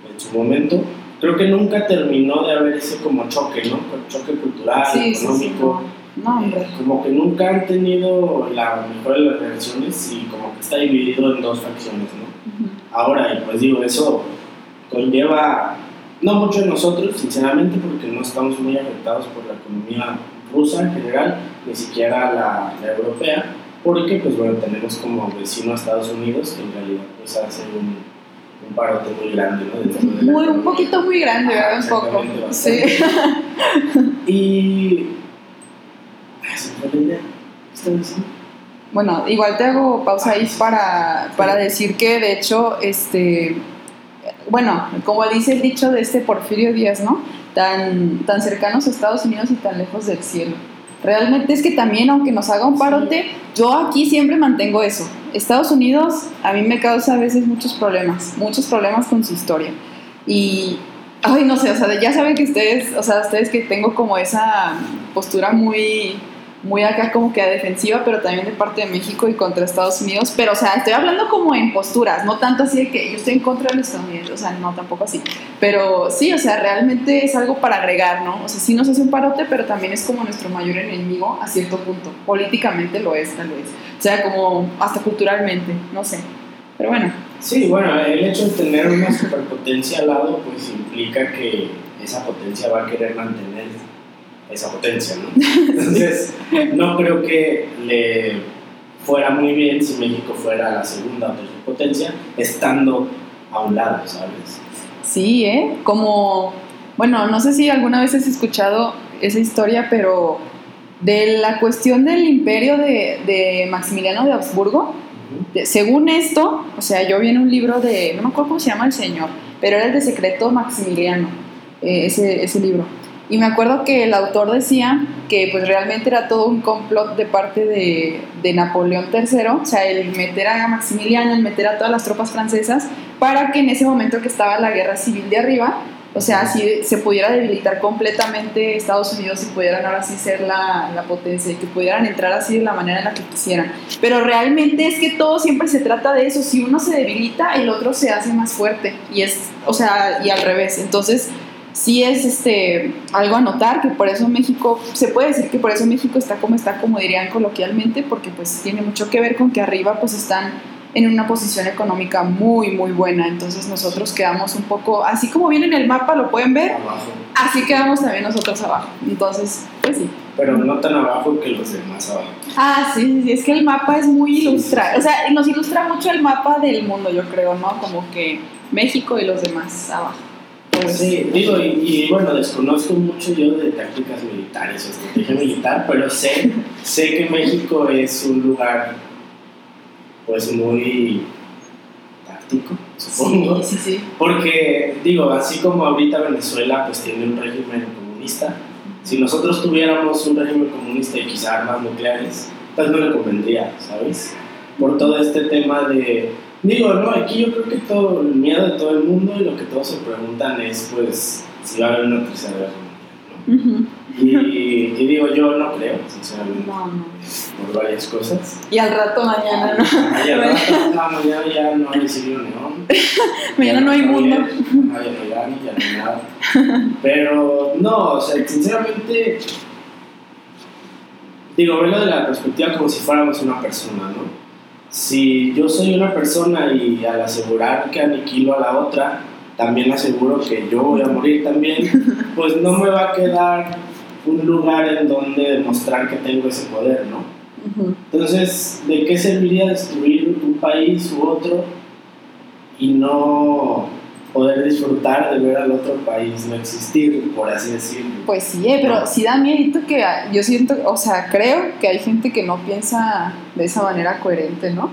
en su momento, creo que nunca terminó de haber ese como choque, ¿no? Choque cultural, económico. no. Como que nunca han tenido la mejor de las relaciones y como que está dividido en dos facciones, ¿no? Ahora, y pues digo, eso conlleva, no mucho en nosotros, sinceramente, porque no estamos muy afectados por la economía rusa en general, ni siquiera la, la europea, porque pues bueno, tenemos como vecino a Estados Unidos, que en realidad pues hace un un parote muy grande, ¿no? Muy, un poquito muy grande, ¿verdad? un poco. Sí. *laughs* y. Bueno, igual te hago pausa ahí para, para decir que de hecho, este, bueno, como dice el dicho de este Porfirio Díaz, ¿no? Tan, tan cercanos a Estados Unidos y tan lejos del cielo. Realmente es que también, aunque nos haga un parote, yo aquí siempre mantengo eso. Estados Unidos a mí me causa a veces muchos problemas, muchos problemas con su historia. Y, ay, no sé, o sea, ya saben que ustedes, o sea, ustedes que tengo como esa postura muy muy acá como que a defensiva, pero también de parte de México y contra Estados Unidos. Pero, o sea, estoy hablando como en posturas, no tanto así de que yo estoy en contra de los Estados Unidos, o sea, no, tampoco así. Pero sí, o sea, realmente es algo para agregar, ¿no? O sea, sí nos hace un parote, pero también es como nuestro mayor enemigo a cierto punto. Políticamente lo es, tal vez. O sea, como hasta culturalmente, no sé. Pero bueno, Sí, bueno, el hecho de tener una superpotencia al lado, pues implica que esa potencia va a querer mantener esa potencia, ¿no? *laughs* Entonces, no creo que le fuera muy bien si México fuera la segunda o tercera potencia, estando a un lado, ¿sabes? Sí, ¿eh? Como, bueno, no sé si alguna vez has escuchado esa historia, pero de la cuestión del imperio de, de Maximiliano de Habsburgo, de- según esto, o sea, yo vi en un libro de, no me acuerdo cómo se llama el señor, pero era el de Secreto Maximiliano, eh, ese, ese libro. Y me acuerdo que el autor decía que pues realmente era todo un complot de parte de, de Napoleón III, o sea, el meter a Maximiliano, el meter a todas las tropas francesas, para que en ese momento que estaba la guerra civil de arriba, o sea, así se pudiera debilitar completamente Estados Unidos y pudieran ahora sí ser la, la potencia y que pudieran entrar así de la manera en la que quisieran. Pero realmente es que todo siempre se trata de eso. Si uno se debilita, el otro se hace más fuerte. Y es, o sea, y al revés. Entonces, sí es este, algo a notar que por eso México, se puede decir que por eso México está como está, como dirían coloquialmente, porque pues tiene mucho que ver con que arriba pues están en una posición económica muy, muy buena. Entonces nosotros quedamos un poco, así como viene en el mapa, lo pueden ver, Abajo. así quedamos también nosotros abajo. Entonces, pues sí. Pero no tan abajo que los demás abajo. Ah, sí, sí, sí, es que el mapa es muy ilustra, o sea, nos ilustra mucho el mapa del mundo, yo creo, ¿no? Como que México y los demás abajo. Pues, Sí, digo, y, y, bueno, desconozco mucho yo de tácticas militares o estrategia militar, pero sé, sé que México es un lugar pues muy táctico, supongo. Sí, sí, sí. Porque, digo, así como ahorita Venezuela pues tiene un régimen comunista, si nosotros tuviéramos un régimen comunista y quizá armas nucleares, pues no le convendría, ¿sabes? Por todo este tema de... Digo, no, aquí yo creo que todo el miedo de todo el mundo y lo que todos se preguntan es, pues, si va a haber una tercera guerra mundial. Y, y digo, yo no creo, sinceramente, No, no. por varias cosas. Y al rato mañana, ¿no? Ay, al rato, *laughs* no, mañana ya no hay Sirio León. *laughs* Mañana no hay mundo. No hay ya no hay nada. Pero no, o sea, sinceramente, digo, verlo de la perspectiva como si fuéramos una persona, ¿no? Si yo soy una persona y al asegurar que aniquilo a la otra, también aseguro que yo voy a morir también, *laughs* pues no me va a quedar un lugar en donde demostrar que tengo ese poder, ¿no? Entonces, ¿de qué serviría destruir un país u otro y no poder disfrutar de ver al otro país no existir, por así decirlo? Pues sí, eh, pero sí da miedo que ah, yo siento, o sea, creo que hay gente que no piensa de esa manera coherente, ¿no?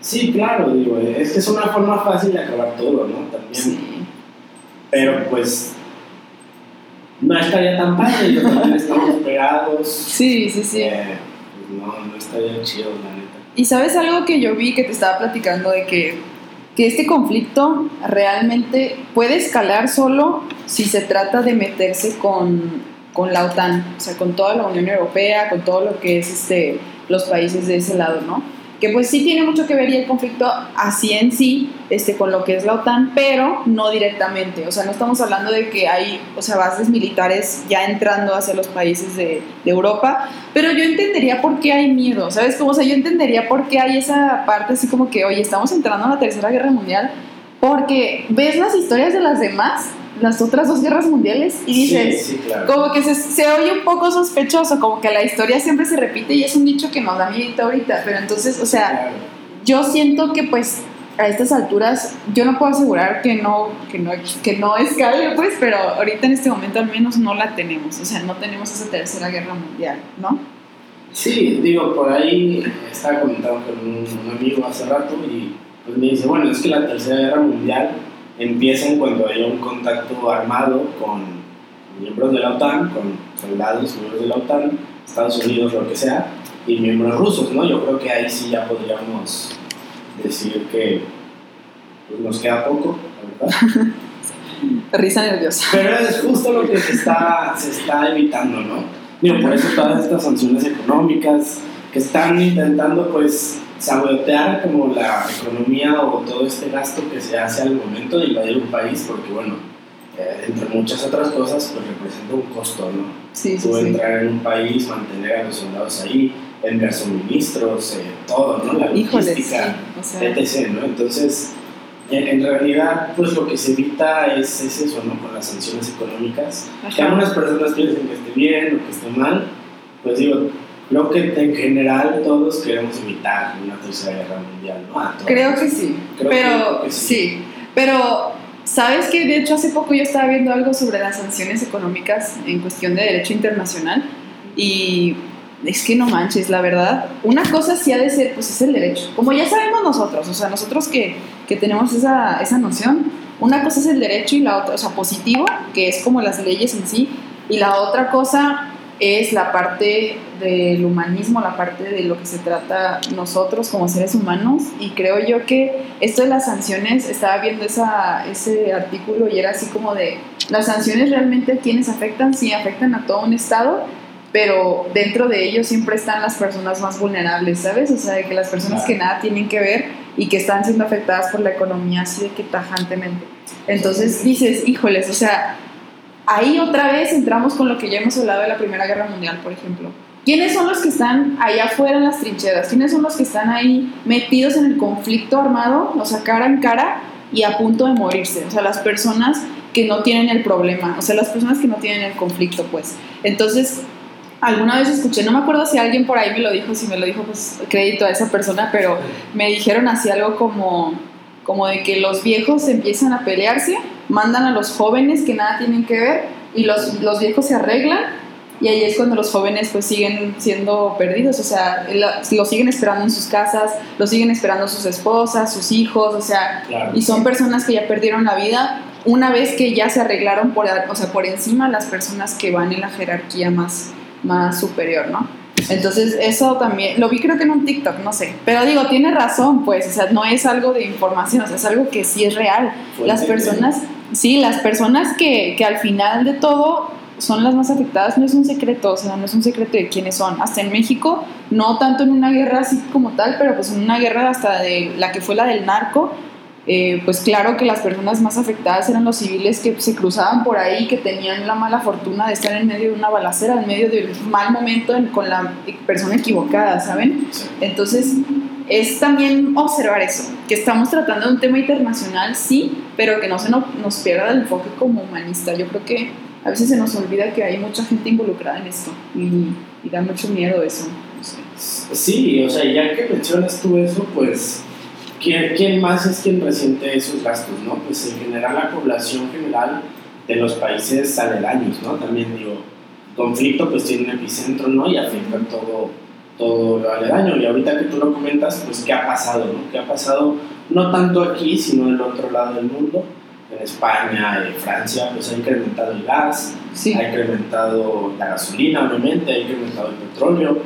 Sí, claro, digo, es que es una forma fácil de acabar todo, ¿no? También. Sí. Pero pues no estaría tan padre, yo también estamos pegados. Sí, sí, sí. Eh, pues no, no estaría chido, la neta. Y sabes algo que yo vi que te estaba platicando de que, que este conflicto realmente puede escalar solo si se trata de meterse con, con la OTAN, o sea, con toda la Unión Europea, con todo lo que es este, los países de ese lado, ¿no? Que pues sí tiene mucho que ver y el conflicto así en sí, este, con lo que es la OTAN, pero no directamente. O sea, no estamos hablando de que hay, o sea, bases militares ya entrando hacia los países de, Europa, pero yo entendería por qué hay miedo, ¿sabes? Como, o sea, yo entendería por qué hay esa parte así como que, oye, estamos entrando a la Tercera Guerra Mundial, porque ves las historias de las demás, las otras dos guerras mundiales, y dices, sí, sí, claro. como que se, se oye un poco sospechoso, como que la historia siempre se repite y es un dicho que nos da miedo ahorita, pero entonces, o sea, Claro. yo siento que pues a estas alturas yo no puedo asegurar que no que no que no escale pues pero ahorita en este momento al menos no la tenemos o sea no tenemos esa tercera guerra mundial no Sí, digo, por ahí estaba comentando con un, un amigo hace rato y pues me dice, bueno, es que la Tercera Guerra Mundial empieza en cuando haya un contacto armado con miembros de la OTAN, con soldados, miembros de la OTAN, Estados Unidos, lo que sea, y miembros rusos, ¿no? Yo creo que ahí sí ya podríamos decir que pues, nos queda poco, la verdad. *laughs* risa nerviosa Pero es justo lo que se está, se está evitando, ¿no? Digo, por eso todas estas sanciones económicas que están intentando, pues, sabotear como la economía o todo este gasto que se hace al momento de invadir un país, porque, bueno, eh, entre muchas otras cosas, pues representa un costo, ¿no? sí sí Tú sí entrar en un país, mantener a los soldados ahí, enviar suministros, eh, todo, ¿no? La híjole sí, logística o sea etc. ¿no? Entonces, en, realidad, pues lo que se evita es, es, eso, ¿no? Con las sanciones económicas. Que algunas personas piensen que esté bien o que esté mal, pues digo, creo que en general todos queremos evitar una tercera guerra mundial, ¿no? Creo que sí, pero sí. pero sabes que de hecho hace poco yo estaba viendo algo sobre las sanciones económicas en cuestión de derecho internacional y es que no manches, la verdad, una cosa sí ha de ser, pues es el derecho. Como ya sabemos nosotros, o sea, nosotros que, que tenemos esa, esa noción, una cosa es el derecho y la otra, o sea, positivo, que es como las leyes en sí, y la otra cosa es la parte del humanismo, la parte de lo que se trata nosotros como seres humanos. Y creo yo que esto de las sanciones, estaba viendo esa, ese artículo y era así como de, las sanciones realmente a quienes afectan, sí, afectan a todo un Estado, pero dentro de ellos siempre están las personas más vulnerables, ¿sabes? O sea, que las personas que nada tienen que ver y que están siendo afectadas por la economía así de que tajantemente. Entonces dices, híjoles, o sea, ahí otra vez entramos con lo que ya hemos hablado de la Primera Guerra Mundial, por ejemplo. ¿Quiénes son los que están allá afuera en las trincheras? ¿Quiénes son los que están ahí metidos en el conflicto armado, o sea, cara en cara y a punto de morirse? O sea, las personas que no tienen el problema, o sea, las personas que no tienen el conflicto, pues. Entonces, alguna vez escuché, no me acuerdo si alguien por ahí me lo dijo, si me lo dijo, pues crédito a esa persona, pero me dijeron así algo como, como de que los viejos empiezan a pelearse mandan a los jóvenes que nada tienen que ver y los, los viejos se arreglan y ahí es cuando los jóvenes pues siguen siendo perdidos, o sea, lo siguen esperando en sus casas, lo siguen esperando sus esposas, sus hijos, o sea, y son personas que ya perdieron la vida una vez que ya se arreglaron por, o sea, por encima las personas que van en la jerarquía más, más superior, ¿no? Entonces, eso también, lo vi creo que en un TikTok, no sé. Pero digo, tiene razón, pues, o sea, no es algo de información, o sea, es algo que sí es real. Las personas, sí, las personas que, que al final de todo son las más afectadas, no es un secreto, o sea, no es un secreto de quiénes son. Hasta en México, no tanto en una guerra así como tal, pero pues en una guerra hasta de la que fue la del narco, eh, pues claro que las personas más afectadas eran los civiles que se cruzaban por ahí, que tenían la mala fortuna de estar en medio de una balacera, en medio de un mal momento con la persona equivocada, ¿saben? Entonces, es también observar eso, que estamos tratando de un tema internacional, sí, pero que no se nos, pierda el enfoque como humanista. Yo creo que a veces se nos olvida que hay mucha gente involucrada en esto y, da mucho miedo eso. Sí, o sea, ya que mencionas tú eso, pues ¿quién, más es quien resiente esos gastos? ¿no? Pues en general la población general de los países aledaños, ¿no? También digo, conflicto pues tiene un epicentro, ¿no? Y afecta todo, todo lo aledaño. Y ahorita que tú lo comentas, pues ¿qué ha pasado, ¿no? ¿Qué ha pasado no tanto aquí, sino en el otro lado del mundo? En España, en Francia, pues ha incrementado el gas, ha incrementado la gasolina, obviamente, ha incrementado el petróleo,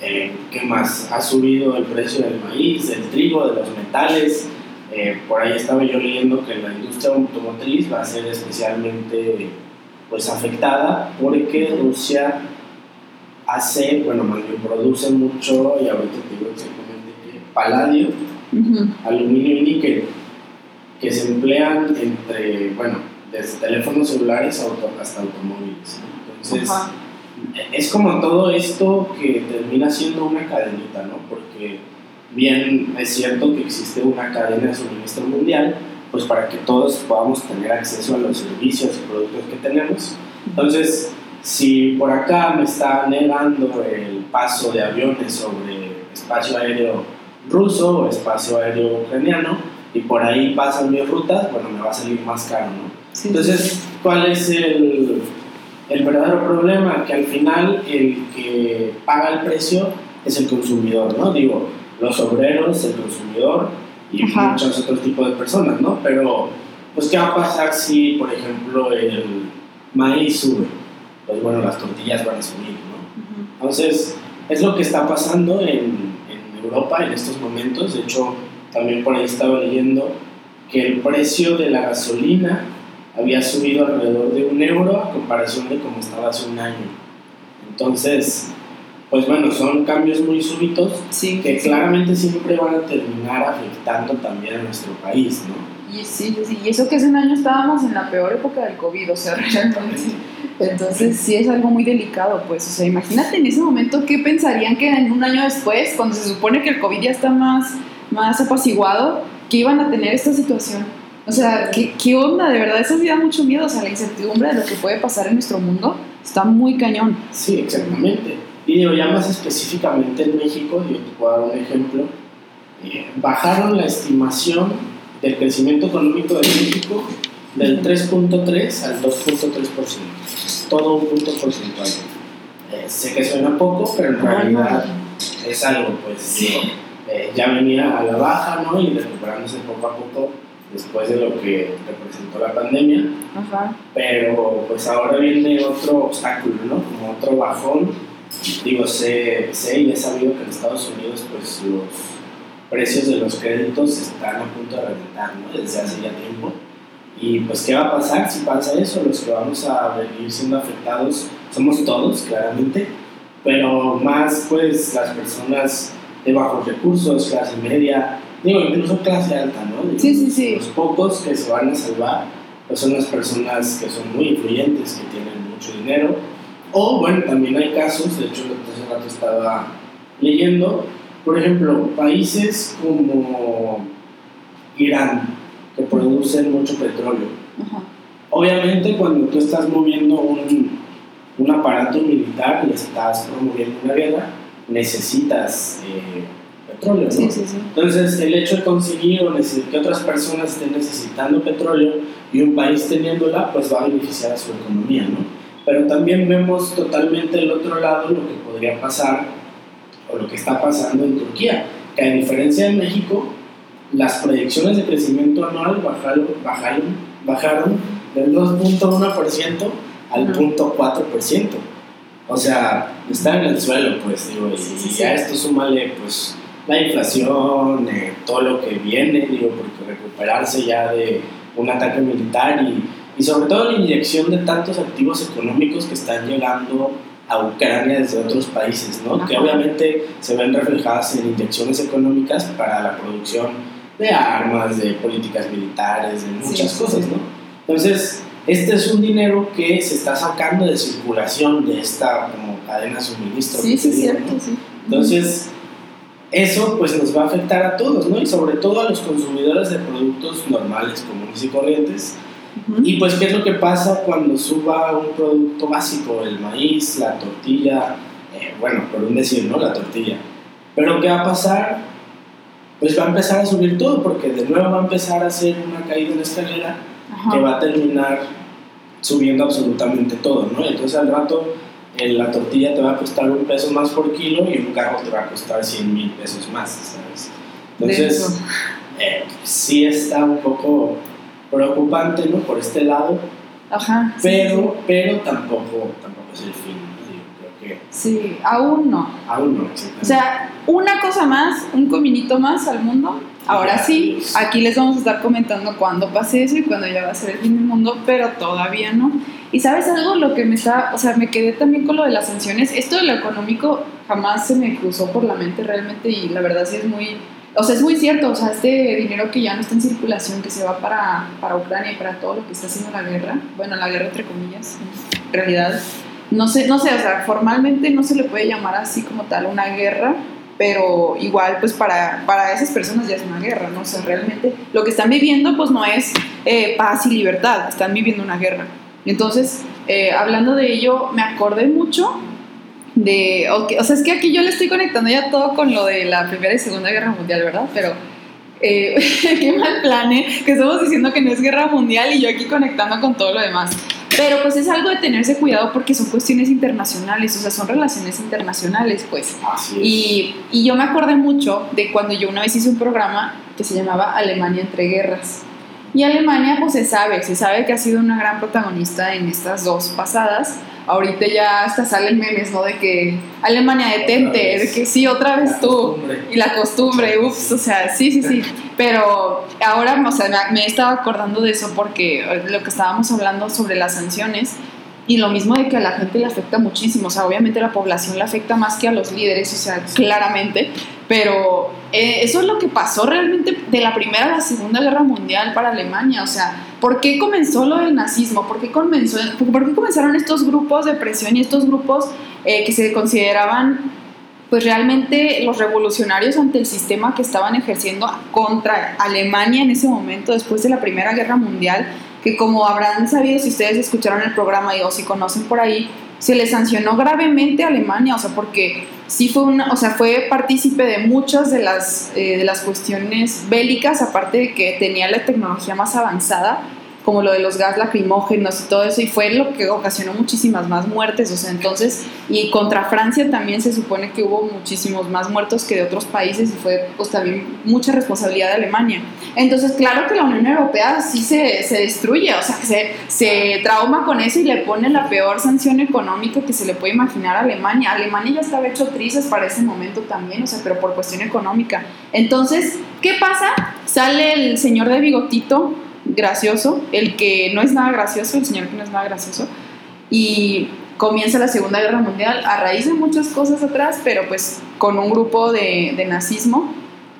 eh, ¿Qué más? Ha subido el precio del maíz, del trigo, de los metales. Eh, por ahí estaba yo leyendo que la industria automotriz va a ser especialmente pues, afectada porque Rusia hace, bueno, más bien produce mucho, y ahorita te digo exactamente qué, paladio, aluminio y níquel, que se emplean entre, bueno, desde teléfonos celulares hasta automóviles. Entonces, es como todo esto que termina siendo una cadenita, ¿no? Porque bien es cierto que existe una cadena de suministro mundial, pues para que todos podamos tener acceso a los servicios y productos que tenemos. Entonces, si por acá me está negando el paso de aviones sobre espacio aéreo ruso o espacio aéreo ucraniano, y por ahí pasan mis rutas, bueno, me va a salir más caro, ¿no? Entonces, ¿cuál es el el verdadero problema que al final el que paga el precio es el consumidor, ¿no? Digo, los obreros, el consumidor y muchos otros tipos de personas, ¿no? Pero, pues, ¿qué va a pasar si, por ejemplo, el maíz sube? Pues bueno, las tortillas van a subir, ¿no? Entonces, es lo que está pasando en, en Europa en estos momentos. De hecho, también por ahí estaba leyendo que el precio de la gasolina había subido alrededor de un euro a comparación de como estaba hace un año. Entonces, pues bueno, son cambios muy súbitos que claramente siempre van a terminar afectando también a nuestro país, ¿no? Y sí, sí, y eso que hace un año estábamos en la peor época del COVID, o sea, *laughs* realmente. Entonces sí es algo muy delicado, pues, o sea, imagínate en ese momento qué pensarían que en un año después, cuando se supone que el COVID ya está más, más apaciguado, que iban a tener esta situación. O sea, ¿qué, ¿qué, onda? De verdad, eso sí da mucho miedo. O sea, la incertidumbre de lo que puede pasar en nuestro mundo está muy cañón. Sí, exactamente. Y digo, ya más específicamente en México, yo te puedo dar un ejemplo, eh, bajaron la estimación del crecimiento económico de México del 3.3 al 2.3%, todo un punto porcentual. Eh, sé que suena poco, pero en realidad es algo, pues, eh, ya venía a la baja, ¿no? Y recuperándose poco a poco después de lo que representó la pandemia. Ajá. Pero pues ahora viene otro obstáculo, ¿no? Como otro bajón. Digo, sé, sé y he sabido que en Estados Unidos pues los precios de los créditos están a punto de reventar, ¿no? Desde hace ya tiempo. Y pues, ¿qué va a pasar si pasa eso? Los que vamos a venir siendo afectados somos todos, claramente, pero más pues las personas de bajos recursos, clase media, digo, incluso clase alta, ¿no? Sí, sí, sí. Los pocos que se van a salvar pues son las personas que son muy influyentes, que tienen mucho dinero. O bueno, también hay casos, de hecho, hace rato estaba leyendo, por ejemplo, países como Irán, que producen mucho petróleo. Ajá. Obviamente, cuando tú estás moviendo un, un aparato militar y estás promoviendo una guerra, necesitas eh, petróleo, ¿no? Sí, sí, sí. Entonces, el hecho de conseguir o que otras personas estén necesitando petróleo y un país teniéndola, pues va a beneficiar a su economía, ¿no? Pero también vemos totalmente el otro lado lo que podría pasar o lo que está pasando en Turquía, que a diferencia de México, las proyecciones de crecimiento anual bajaron, bajaron, bajaron del 2.1% al Ujú. 0.4%. O sea, está en el suelo, pues, digo, y, Sí, sí, sí. a esto súmale, pues, la inflación, eh, todo lo que viene, digo, porque recuperarse ya de un ataque militar y, y sobre todo la inyección de tantos activos económicos que están llegando a Ucrania desde otros países, ¿no? Que Ajá. obviamente se ven reflejadas en inyecciones económicas para la producción de armas, de políticas militares, de muchas cosas. ¿no? Entonces, este es un dinero que se está sacando de circulación de esta como cadena de suministro. Sí, sí, digo, cierto, ¿no? sí. Entonces, eso pues nos va a afectar a todos, ¿no? Y sobre todo a los consumidores de productos normales, comunes y corrientes. Y pues, ¿qué es lo que pasa cuando suba un producto básico? El maíz, la tortilla, eh, bueno, por un decir, ¿no? La tortilla. Pero ¿qué va a pasar? Pues va a empezar a subir todo, porque de nuevo va a empezar a hacer una caída en la escalera Ajá. que va a terminar subiendo absolutamente todo, ¿no? Entonces al rato eh, la tortilla te va a costar un peso más por kilo y un carro te va a costar 100 mil pesos más, ¿sabes? Entonces, eh, sí está un poco preocupante, ¿no? Por este lado, Ajá. sí, pero, pero tampoco, tampoco es el fin, ¿no? Creo que sí, aún no. aún no. O sea, una cosa más, un cominito más al mundo. Ahora sí, aquí les vamos a estar comentando cuándo pase eso y cuándo ya va a ser el fin del mundo, pero todavía no. Y sabes algo, lo que me está, o sea, me quedé también con lo de las sanciones. Esto de lo económico jamás se me cruzó por la mente realmente y la verdad sí es muy, o sea, es muy cierto. O sea, este dinero que ya no está en circulación, que se va para, para Ucrania y para todo lo que está haciendo la guerra, bueno, la guerra entre comillas, en realidad, no sé, no sé, o sea, formalmente no se le puede llamar así como tal una guerra, pero igual pues para, para esas personas ya es una guerra, ¿no? O sea, realmente lo que están viviendo pues no es eh, paz y libertad, están viviendo una guerra. Entonces, eh, hablando de ello, me acordé mucho de, o sea, es que aquí yo le estoy conectando ya todo con lo de la Primera y Segunda Guerra Mundial, ¿verdad? Pero eh, *laughs* qué mal plan, ¿eh? Que estamos diciendo que no es guerra mundial y yo aquí conectando con todo lo demás. Pero pues es algo de tenerse cuidado porque son cuestiones internacionales, o sea, son relaciones internacionales, pues. Y yo me acordé mucho de cuando yo una vez hice un programa que se llamaba Alemania entre guerras. Y Alemania, pues se sabe, se sabe que ha sido una gran protagonista en estas dos pasadas. Ahorita ya hasta salen memes, ¿no? De que Alemania detente, de que sí, otra vez La tú. costumbre. Y la costumbre, ups, o sea, sí, sí, sí. *laughs* Pero ahora, o sea, me- me he estado acordando de eso porque lo que estábamos hablando sobre las sanciones y lo mismo de que a la gente le afecta muchísimo, o sea, obviamente la población le afecta más que a los líderes, o sea, claramente, pero eh, eso es lo que pasó realmente de la Primera a la Segunda Guerra Mundial para Alemania, o sea, ¿por qué comenzó lo del nazismo? ¿Por qué, comenzó, por qué comenzaron estos grupos de presión y estos grupos eh, que se consideraban pues realmente los revolucionarios ante el sistema que estaban ejerciendo contra Alemania en ese momento, después de la Primera Guerra Mundial, que como habrán sabido si ustedes escucharon el programa y o si conocen por ahí, se le sancionó gravemente a Alemania, o sea, porque sí fue una, o sea, fue partícipe de muchas de las, eh, de las cuestiones bélicas, aparte de que tenía la tecnología más avanzada, como lo de los gas lacrimógenos y todo eso, y fue lo que ocasionó muchísimas más muertes, o sea, entonces, y contra Francia también se supone que hubo muchísimos más muertos que de otros países, y fue pues también mucha responsabilidad de Alemania. Entonces, claro que la Unión Europea sí se, se destruye, o sea, se, se trauma con eso y le pone la peor sanción económica que se le puede imaginar a Alemania. Alemania ya estaba hecho trizas para ese momento también, o sea, pero por cuestión económica. Entonces, ¿qué pasa? Sale el señor de bigotito, gracioso, el que no es nada gracioso, el señor que no es nada gracioso, y comienza la Segunda Guerra Mundial a raíz de muchas cosas atrás, pero pues con un grupo de, de nazismo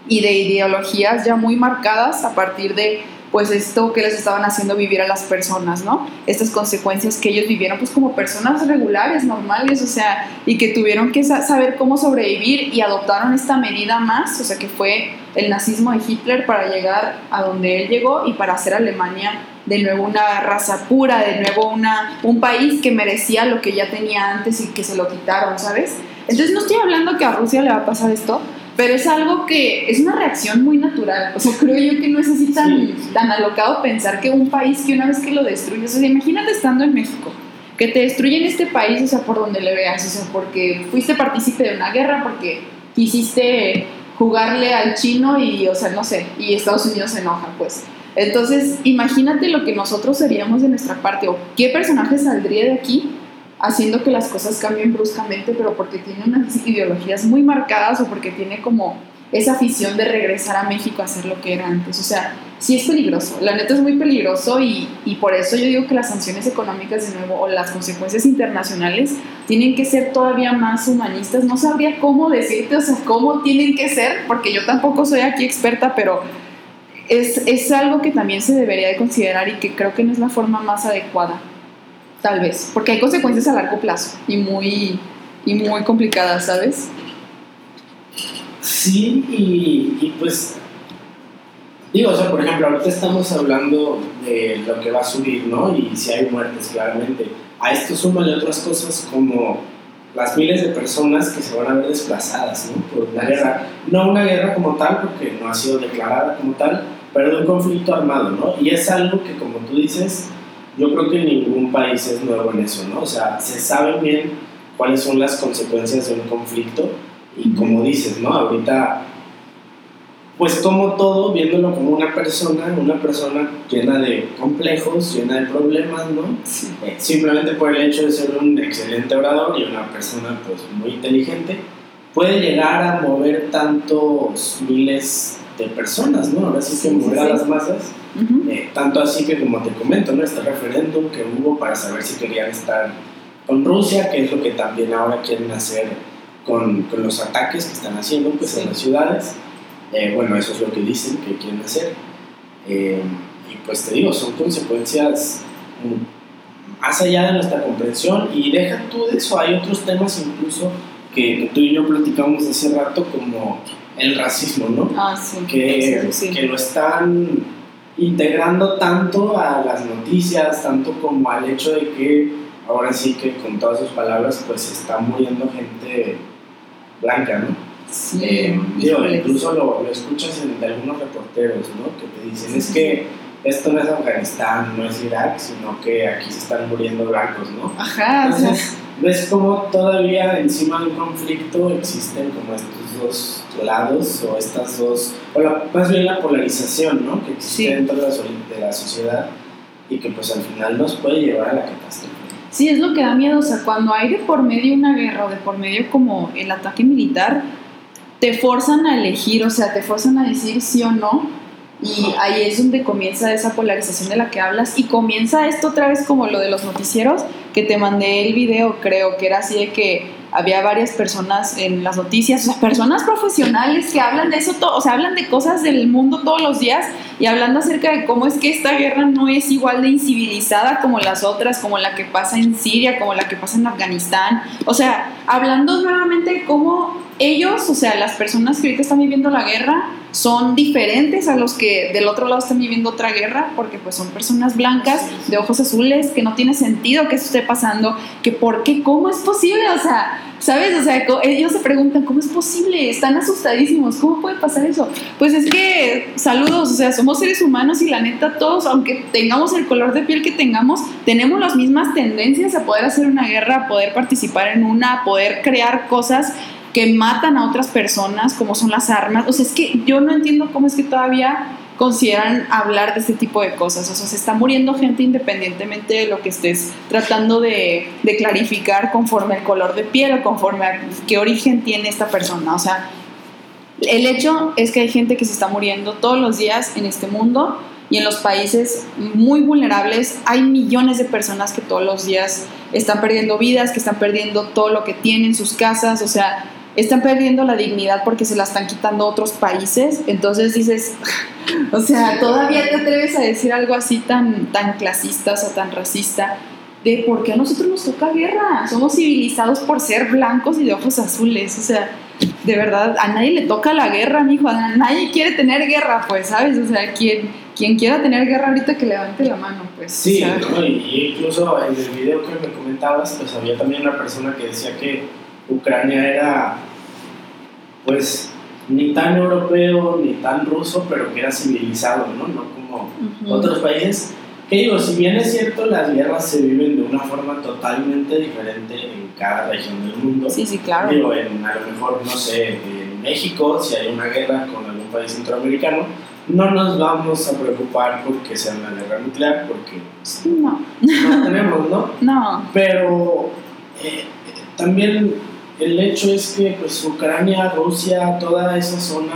y de ideologías ya muy marcadas a partir de pues esto que les estaban haciendo vivir a las personas, ¿no? Estas consecuencias que ellos vivieron pues como personas regulares, normales, o sea, y que tuvieron que saber cómo sobrevivir y adoptaron esta medida más, o sea, que fue el nazismo de Hitler para llegar a donde él llegó y para hacer Alemania de nuevo una raza pura, de nuevo una, un país que merecía lo que ya tenía antes y que se lo quitaron, ¿sabes? Entonces no estoy hablando que a Rusia le va a pasar esto, pero es algo que es una reacción muy natural. O sea, creo yo que no es así tan, tan alocado pensar que un país que una vez que lo destruyes, o sea, imagínate estando en México, que te destruyen este país, o sea, por donde le veas, o sea, porque fuiste partícipe de una guerra, porque quisiste jugarle al chino y, o sea, no sé, y Estados Unidos se enoja, pues. Entonces, imagínate lo que nosotros seríamos de nuestra parte, o qué personaje saldría de aquí haciendo que las cosas cambien bruscamente, pero porque tiene unas ideologías muy marcadas o porque tiene como esa afición de regresar a México a hacer lo que era antes. O sea, sí es peligroso, la neta es muy peligroso y, y, por eso yo digo que las sanciones económicas de nuevo o las consecuencias internacionales tienen que ser todavía más humanistas. No sabría cómo decirte, o sea, cómo tienen que ser, porque yo tampoco soy aquí experta, pero es, es algo que también se debería de considerar y que creo que no es la forma más adecuada tal vez, porque hay consecuencias a largo plazo y muy, y muy complicadas, ¿sabes? Sí, y, y, pues, digo, o sea, por ejemplo, ahorita estamos hablando de lo que va a subir, ¿no? Y si hay muertes, claramente. A esto súmale otras cosas como las miles de personas que se van a ver desplazadas, ¿no? Por una guerra, no una guerra como tal, porque no ha sido declarada como tal, pero de un conflicto armado, ¿no? Y es algo que, como tú dices, yo creo que ningún país es nuevo en eso, ¿no? O sea, se sabe bien cuáles son las consecuencias de un conflicto y como dices, ¿no? Ahorita, pues como todo, viéndolo como una persona, una persona llena de complejos, llena de problemas, ¿no? Eh, simplemente por el hecho de ser un excelente orador y una persona pues muy inteligente, puede llegar a mover tantos miles de personas, ¿no? Ahora sí que mover a las masas eh, tanto así que, como te comento, ¿no? este referéndum que hubo para saber si querían estar con Rusia, que es lo que también ahora quieren hacer con, con los ataques que están haciendo pues, en las ciudades. Eh, bueno, eso es lo que dicen que quieren hacer. Eh, y pues te digo, son consecuencias más allá de nuestra comprensión y deja tú de eso, hay otros temas incluso que, tú y yo platicamos hace rato como el racismo, ¿no? Ah, sí. Que, sí, sí. que lo están integrando tanto a las noticias, tanto como al hecho de que ahora sí que con todas sus palabras pues está muriendo gente blanca, ¿no? Sí, Eh, digo, incluso lo, lo escuchas en, de algunos reporteros, ¿no? Que te dicen, es que esto no es Afganistán, no es Irak, sino que aquí se están muriendo blancos, ¿no? Ajá, o sea, ves cómo todavía encima de un conflicto existen como estos dos lados o estas dos, o la- más bien la polarización, ¿no? Que existe Sí. dentro de la, de la sociedad y que pues al final nos puede llevar a la catástrofe. Sí, es lo que da miedo, o sea, cuando hay de por medio una guerra o de por medio como el ataque militar, te forzan a elegir, o sea, te forzan a decir sí o no, y ahí es donde comienza esa polarización de la que hablas, y comienza esto otra vez como lo de los noticieros, que te mandé el video, creo que era así de que había varias personas en las noticias, o sea, personas profesionales que hablan de eso, todo, o sea, hablan de cosas del mundo todos los días y hablando acerca de cómo es que esta guerra no es igual de incivilizada como las otras, como la que pasa en Siria, como la que pasa en Afganistán, o sea, hablando nuevamente de cómo ellos, o sea, las personas que ahorita están viviendo la guerra, son diferentes a los que del otro lado están viviendo otra guerra, porque pues son personas blancas, de ojos azules, que no tiene sentido que eso esté pasando, que por qué, cómo es posible, o sea, ¿sabes? O sea, ellos se preguntan, ¿cómo es posible? Están asustadísimos, ¿cómo puede pasar eso? Pues es que, saludos, o sea, somos seres humanos y la neta todos, aunque tengamos el color de piel que tengamos, tenemos las mismas tendencias a poder hacer una guerra, a poder participar en una, a poder crear cosas que matan a otras personas, como son las armas. O sea, es que yo no entiendo cómo es que todavía consideran hablar de este tipo de cosas. O sea, se está muriendo gente independientemente de lo que estés tratando de, de clarificar conforme al color de piel o conforme a qué origen tiene esta persona. O sea, el hecho es que hay gente que se está muriendo todos los días en este mundo y en los países muy vulnerables hay millones de personas que todos los días están perdiendo vidas, que están perdiendo todo lo que tienen, sus casas, o sea, están perdiendo la dignidad porque se la están quitando otros países. Entonces dices, *laughs* o sea, todavía te atreves a decir algo así tan, tan clasista o tan racista de por qué a nosotros nos toca guerra. Somos civilizados por ser blancos y de ojos azules. O sea, de verdad, a nadie le toca la guerra, mijo. A nadie quiere tener guerra, pues, ¿sabes? O sea, quien, quien quiera tener guerra ahorita que levante la mano, pues. Sí, y incluso en el video que me comentabas, pues había también una persona que decía que Ucrania era, pues, ni tan europeo ni tan ruso, pero que era civilizado, ¿no? No como otros países. Que digo, si bien es cierto, las guerras se viven de una forma totalmente diferente en cada región del mundo. Sí, sí, claro. Digo, en, a lo mejor, no sé, en México, si hay una guerra con algún país centroamericano, no nos vamos a preocupar porque sea una guerra nuclear, porque no, no tenemos, ¿no? *laughs* No. Pero eh, también el hecho es que pues Ucrania, Rusia, toda esa zona,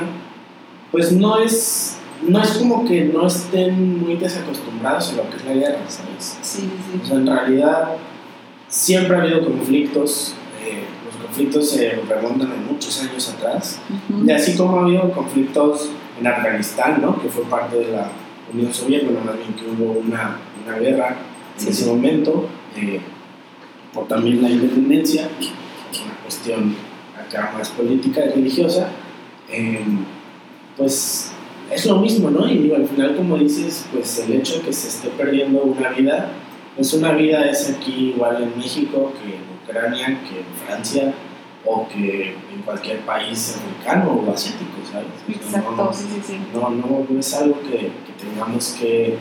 pues no es, no es como que no estén muy desacostumbrados a lo que es la guerra, ¿sabes? Sí, sí. O sea, en realidad siempre ha habido conflictos, eh, los conflictos se remontan a muchos años atrás, y así como ha habido conflictos en Afganistán, ¿no? que fue parte de la Unión Soviética, más bien que hubo una, una guerra en ese momento, eh, por también la independencia, cuestión acá más política y religiosa, eh, pues es lo mismo, ¿no? Y al final, como dices, pues el hecho de que se esté perdiendo una vida, pues una vida es aquí igual en México que en Ucrania, que en Francia o que en cualquier país africano o asiático, ¿sabes? Exacto, no, sí, sí, sí. No, no, es algo que, que tengamos que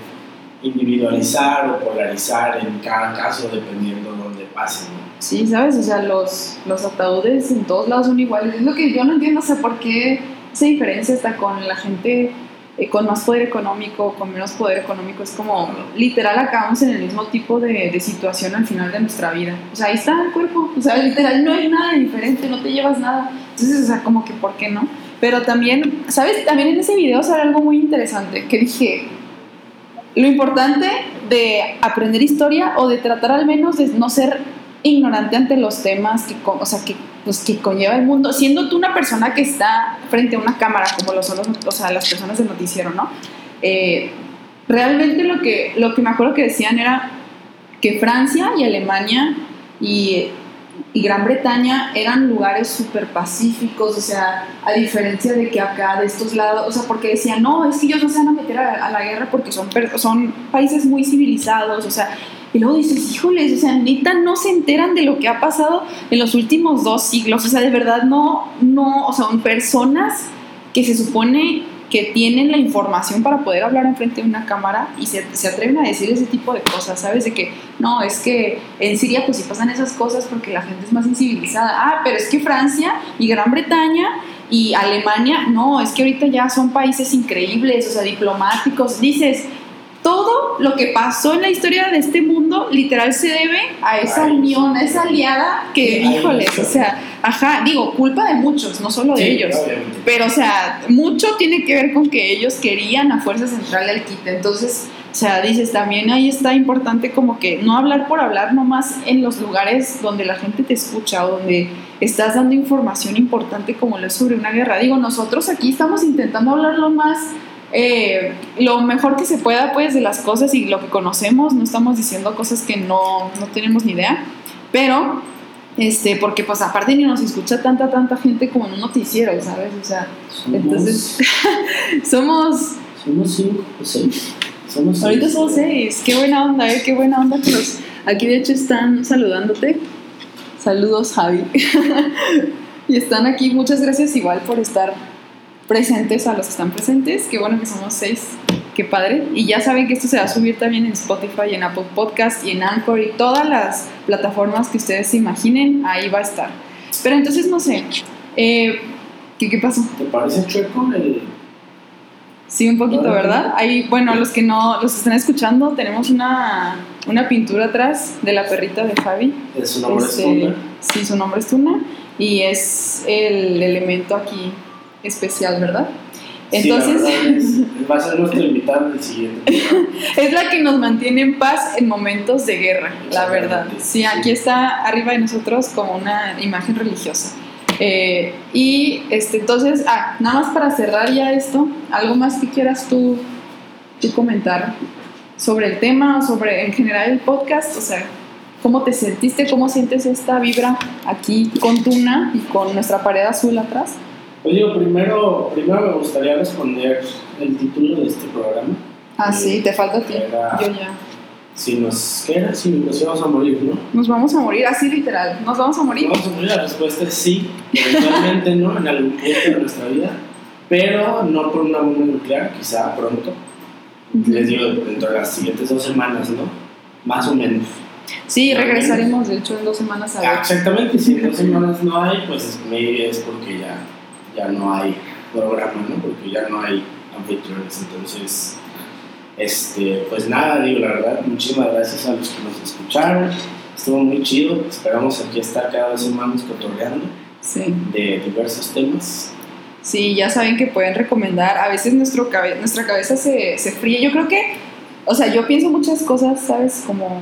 individualizar o polarizar en cada caso dependiendo de dónde pase, ¿no? Sí, ¿sabes? O sea, los, los ataúdes en todos lados son iguales. Es lo que yo no entiendo, o sea, por qué se diferencia hasta con la gente eh, con más poder económico, con menos poder económico. Es como, literal, acabamos en el mismo tipo de, de, situación al final de nuestra vida. O sea, ahí está el cuerpo. O sea, literal, no hay nada diferente, no te llevas nada. Entonces, o sea, como que, ¿por qué no? Pero también, ¿sabes? También en ese video sale algo muy interesante que dije, lo importante de aprender historia o de tratar al menos de no ser ignorante ante los temas que, o sea, que, pues, que conlleva el mundo, siendo tú una persona que está frente a una cámara, como lo son o sea, las personas del noticiero, ¿no? Eh, realmente lo que, lo que me acuerdo que decían era que Francia y Alemania y, y Gran Bretaña eran lugares súper pacíficos, o sea, a diferencia de que acá, de estos lados, o sea, porque decían, no, es que ellos no se van a meter a, la guerra porque son, son países muy civilizados, o sea, y luego dices, híjoles, o sea, neta no se enteran de lo que ha pasado en los últimos dos siglos. O sea, de verdad no, no, o sea, son personas que se supone que tienen la información para poder hablar enfrente de una cámara y se, se, atreven a decir ese tipo de cosas, ¿sabes? De que, no, es que en Siria pues sí pasan esas cosas porque la gente es más incivilizada. Ah, pero es que Francia y Gran Bretaña y Alemania, no, es que ahorita ya son países increíbles, o sea, diplomáticos. Dices, todo lo que pasó en la historia de este mundo literal se debe a esa unión, a esa aliada que, híjoles, o sea, ajá, digo, culpa de muchos, no solo de Sí, ellos, obviamente. pero o sea, mucho tiene que ver con que ellos querían a fuerza central al quite, entonces, o sea, dices, también ahí está importante como que no hablar por hablar nomás en los lugares donde la gente te escucha o donde estás dando información importante como lo es sobre una guerra. Digo, nosotros aquí estamos intentando hablar lo más eh, lo mejor que se pueda pues de las cosas y lo que conocemos, no estamos diciendo cosas que no, no tenemos ni idea, pero Este, porque pues aparte ni nos escucha tanta, tanta gente como en un noticiero, ¿sabes? O sea, Somos, entonces *laughs* somos, somos cinco o seis. Somos ahorita seis. somos seis, qué buena onda, ¿eh? Qué buena onda que los, aquí de hecho están saludándote. Saludos Javi. *laughs* y están aquí, muchas gracias igual por estar presentes a los que están presentes, qué bueno que somos seis, qué padre. Y ya saben que esto se va a subir también en Spotify, en Apple Podcast y en Anchor y todas las plataformas que ustedes se imaginen, ahí va a estar. Pero entonces no sé, eh, ¿qué, ¿qué pasó? ¿Te parece chueco el.? Sí, un poquito, ¿verdad? Ahí, bueno, los que no, los están escuchando, tenemos una, una pintura atrás de la perrita de Javi. de su nombre Este, es Tuna? Sí, su nombre es Tuna y es el elemento aquí especial, ¿verdad? Entonces, Sí, la verdad es- *laughs* va a ser nuestro invitado del siguiente. es la que nos mantiene en paz en momentos de guerra, la verdad. Sí, aquí está arriba de nosotros como una imagen religiosa. Eh, y este, entonces, ah, nada más para cerrar ya esto, algo más que quieras tú, tú comentar sobre el tema o sobre en general el podcast, o sea, ¿cómo te sentiste? ¿Cómo sientes esta vibra aquí con Tuna y con nuestra pared azul atrás? Pues digo, primero, primero me gustaría responder el título de este programa. Ah, sí, te falta a ti. Era- Yo ya. Si nos queda, si nos íbamos a morir, ¿no? Nos vamos a morir, así literal, nos vamos a morir. Vamos a morir, la respuesta es sí, eventualmente no, en algún punto de nuestra vida, pero no por una bomba nuclear, quizá pronto. Les digo, dentro de las siguientes dos semanas, ¿no? Más o menos. Sí, regresaremos de hecho en dos semanas a Ah, ver. exactamente, si en dos semanas no hay, pues maybe es porque ya, ya no hay programa, ¿no? Porque ya no hay anfitriones, entonces, este, pues nada, digo, la verdad, muchísimas gracias a los que nos escucharon, estuvo muy chido, esperamos aquí estar cada dos semanas cotorreando Sí. de diversos temas. Sí, ya saben que pueden recomendar. A veces nuestro cabe- nuestra cabeza se, se fríe. Yo creo que, o sea, yo pienso muchas cosas, ¿sabes? Como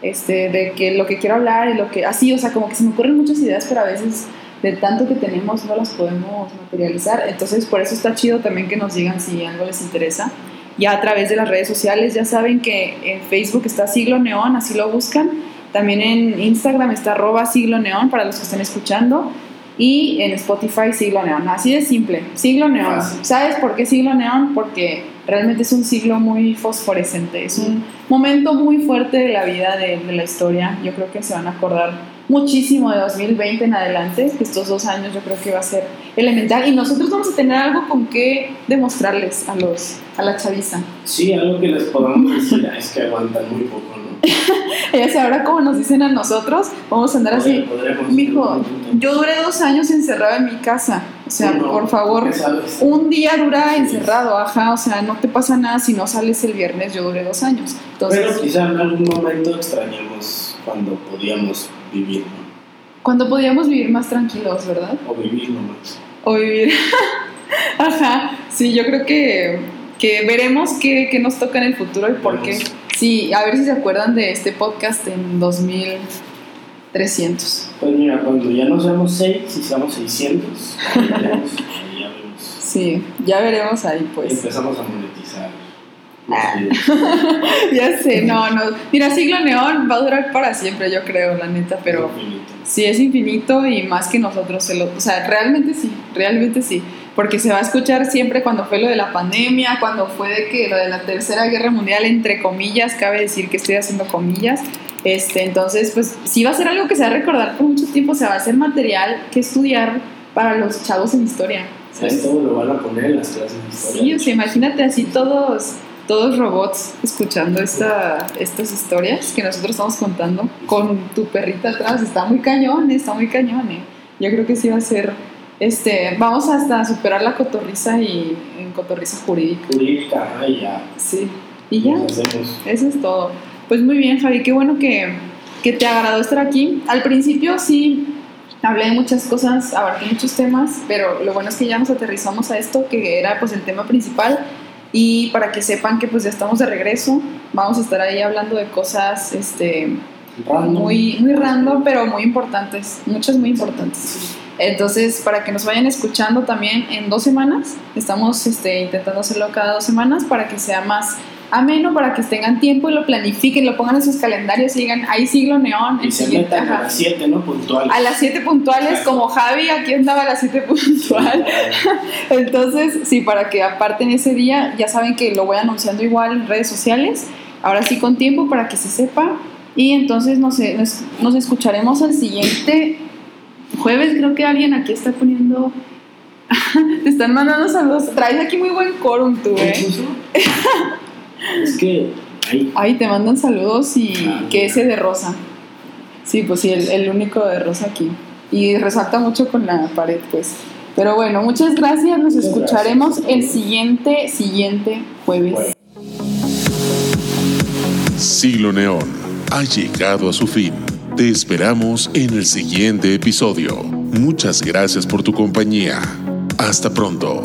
este, de que lo que quiero hablar y lo que. Así, o sea, como que se me ocurren muchas ideas, pero a veces de tanto que tenemos no las podemos materializar. Entonces, por eso está chido también que nos digan si algo les interesa. Ya a través de las redes sociales, ya saben que en Facebook está Siglo Neón, así lo buscan. También en Instagram está arroba Siglo Neón para los que estén escuchando. Y en Spotify Siglo Neón. Así de simple. Siglo Neón. ¿Sabes por qué Siglo Neón? Porque realmente es un siglo muy fosforescente. Es un momento muy fuerte de la vida de, de la historia. Yo creo que se van a acordar muchísimo de 2020 en adelante. que Estos dos años yo creo que va a ser elemental. Y nosotros vamos a tener algo con qué demostrarles a, los, a la chaviza. Sí, algo que les podamos decir es que aguantan muy poco, ¿no? *laughs* Ya sé, ahora como nos dicen a nosotros, vamos a andar así. Mijo, yo duré dos años encerrado en mi casa. O sea, No, por favor, un día dura encerrado, ajá. O sea, no te pasa nada si no sales el viernes. Yo duré dos años. Entonces, Pero quizá en algún momento extrañamos cuando podíamos vivir, ¿no? cuando podíamos vivir más tranquilos, ¿verdad? O vivir nomás. O vivir. *laughs* ajá. Sí, yo creo que, que veremos qué, qué nos toca en el futuro y por qué. Veremos. Sí, a ver si se acuerdan de este podcast en 2300. Pues mira, cuando ya no seamos 6 y seamos 600, ahí veremos, ahí ya vemos. *laughs* Sí, ya veremos ahí, Ahí pues. empezamos a monetizar. Ah. Sí, *laughs* Ya sé, no, no. Mira, Siglo Neón va a durar para siempre, yo creo, la neta, pero infinito. sí es infinito y más que nosotros. se lo- o sea, realmente sí, realmente sí. Porque se va a escuchar siempre cuando fue lo de la pandemia, cuando fue de que lo de la Tercera Guerra Mundial, entre comillas, cabe decir que estoy haciendo comillas. Este, entonces, pues sí va a ser algo que se va a recordar por mucho tiempo, o sea, va a ser material que estudiar para los chavos en historia. ¿sabes? Esto lo van a poner en las clases de historia. Sí, o sea, imagínate así todos, todos robots escuchando esta, estas historias que nosotros estamos contando con tu perrita atrás. Está muy cañón, está muy cañón. eh. Yo creo que sí va a ser, este, vamos hasta superar la cotorriza y en cotorriza jurídica. Jurídica, y ya. Sí, y ya, eso es todo. Pues muy bien, Javi, qué bueno que, que te agradó estar aquí. Al principio sí hablé de muchas cosas, abarqué muchos temas, pero lo bueno es que ya nos aterrizamos a esto, que era pues el tema principal. Y para que sepan que pues ya estamos de regreso, vamos a estar ahí hablando de cosas este, Random. muy, muy random, pero muy importantes, muchas muy importantes. Entonces, para que nos vayan escuchando también en dos semanas, estamos este, intentando hacerlo cada dos semanas para que sea más ameno para que tengan tiempo y lo planifiquen, lo pongan en sus calendarios y digan, ahí siglo neón. Y el se siguiente, metan a ajá. las 7, ¿no? Puntuales. A las 7 puntuales, como Javi, aquí andaba a las 7 puntual. *laughs* Entonces, sí, para que aparten ese día, ya saben que lo voy anunciando igual en redes sociales. Ahora sí con tiempo para que se sepa. Y entonces nos, nos, nos escucharemos el siguiente jueves. Creo que alguien aquí está poniendo... *laughs* Te están mandando saludos. Traes aquí muy buen quórum tú, ¿Qué ¿eh? *laughs* es que ahí Ay, te mandan saludos y Ah, que ese de rosa. Sí, pues sí, el, el único de rosa aquí. Y resalta mucho con la pared, pues. Pero bueno, muchas gracias. Nos Muchas escucharemos gracias. el siguiente, siguiente jueves. Siglo Neón ha llegado a su fin. Te esperamos en el siguiente episodio. Muchas gracias por tu compañía. Hasta pronto.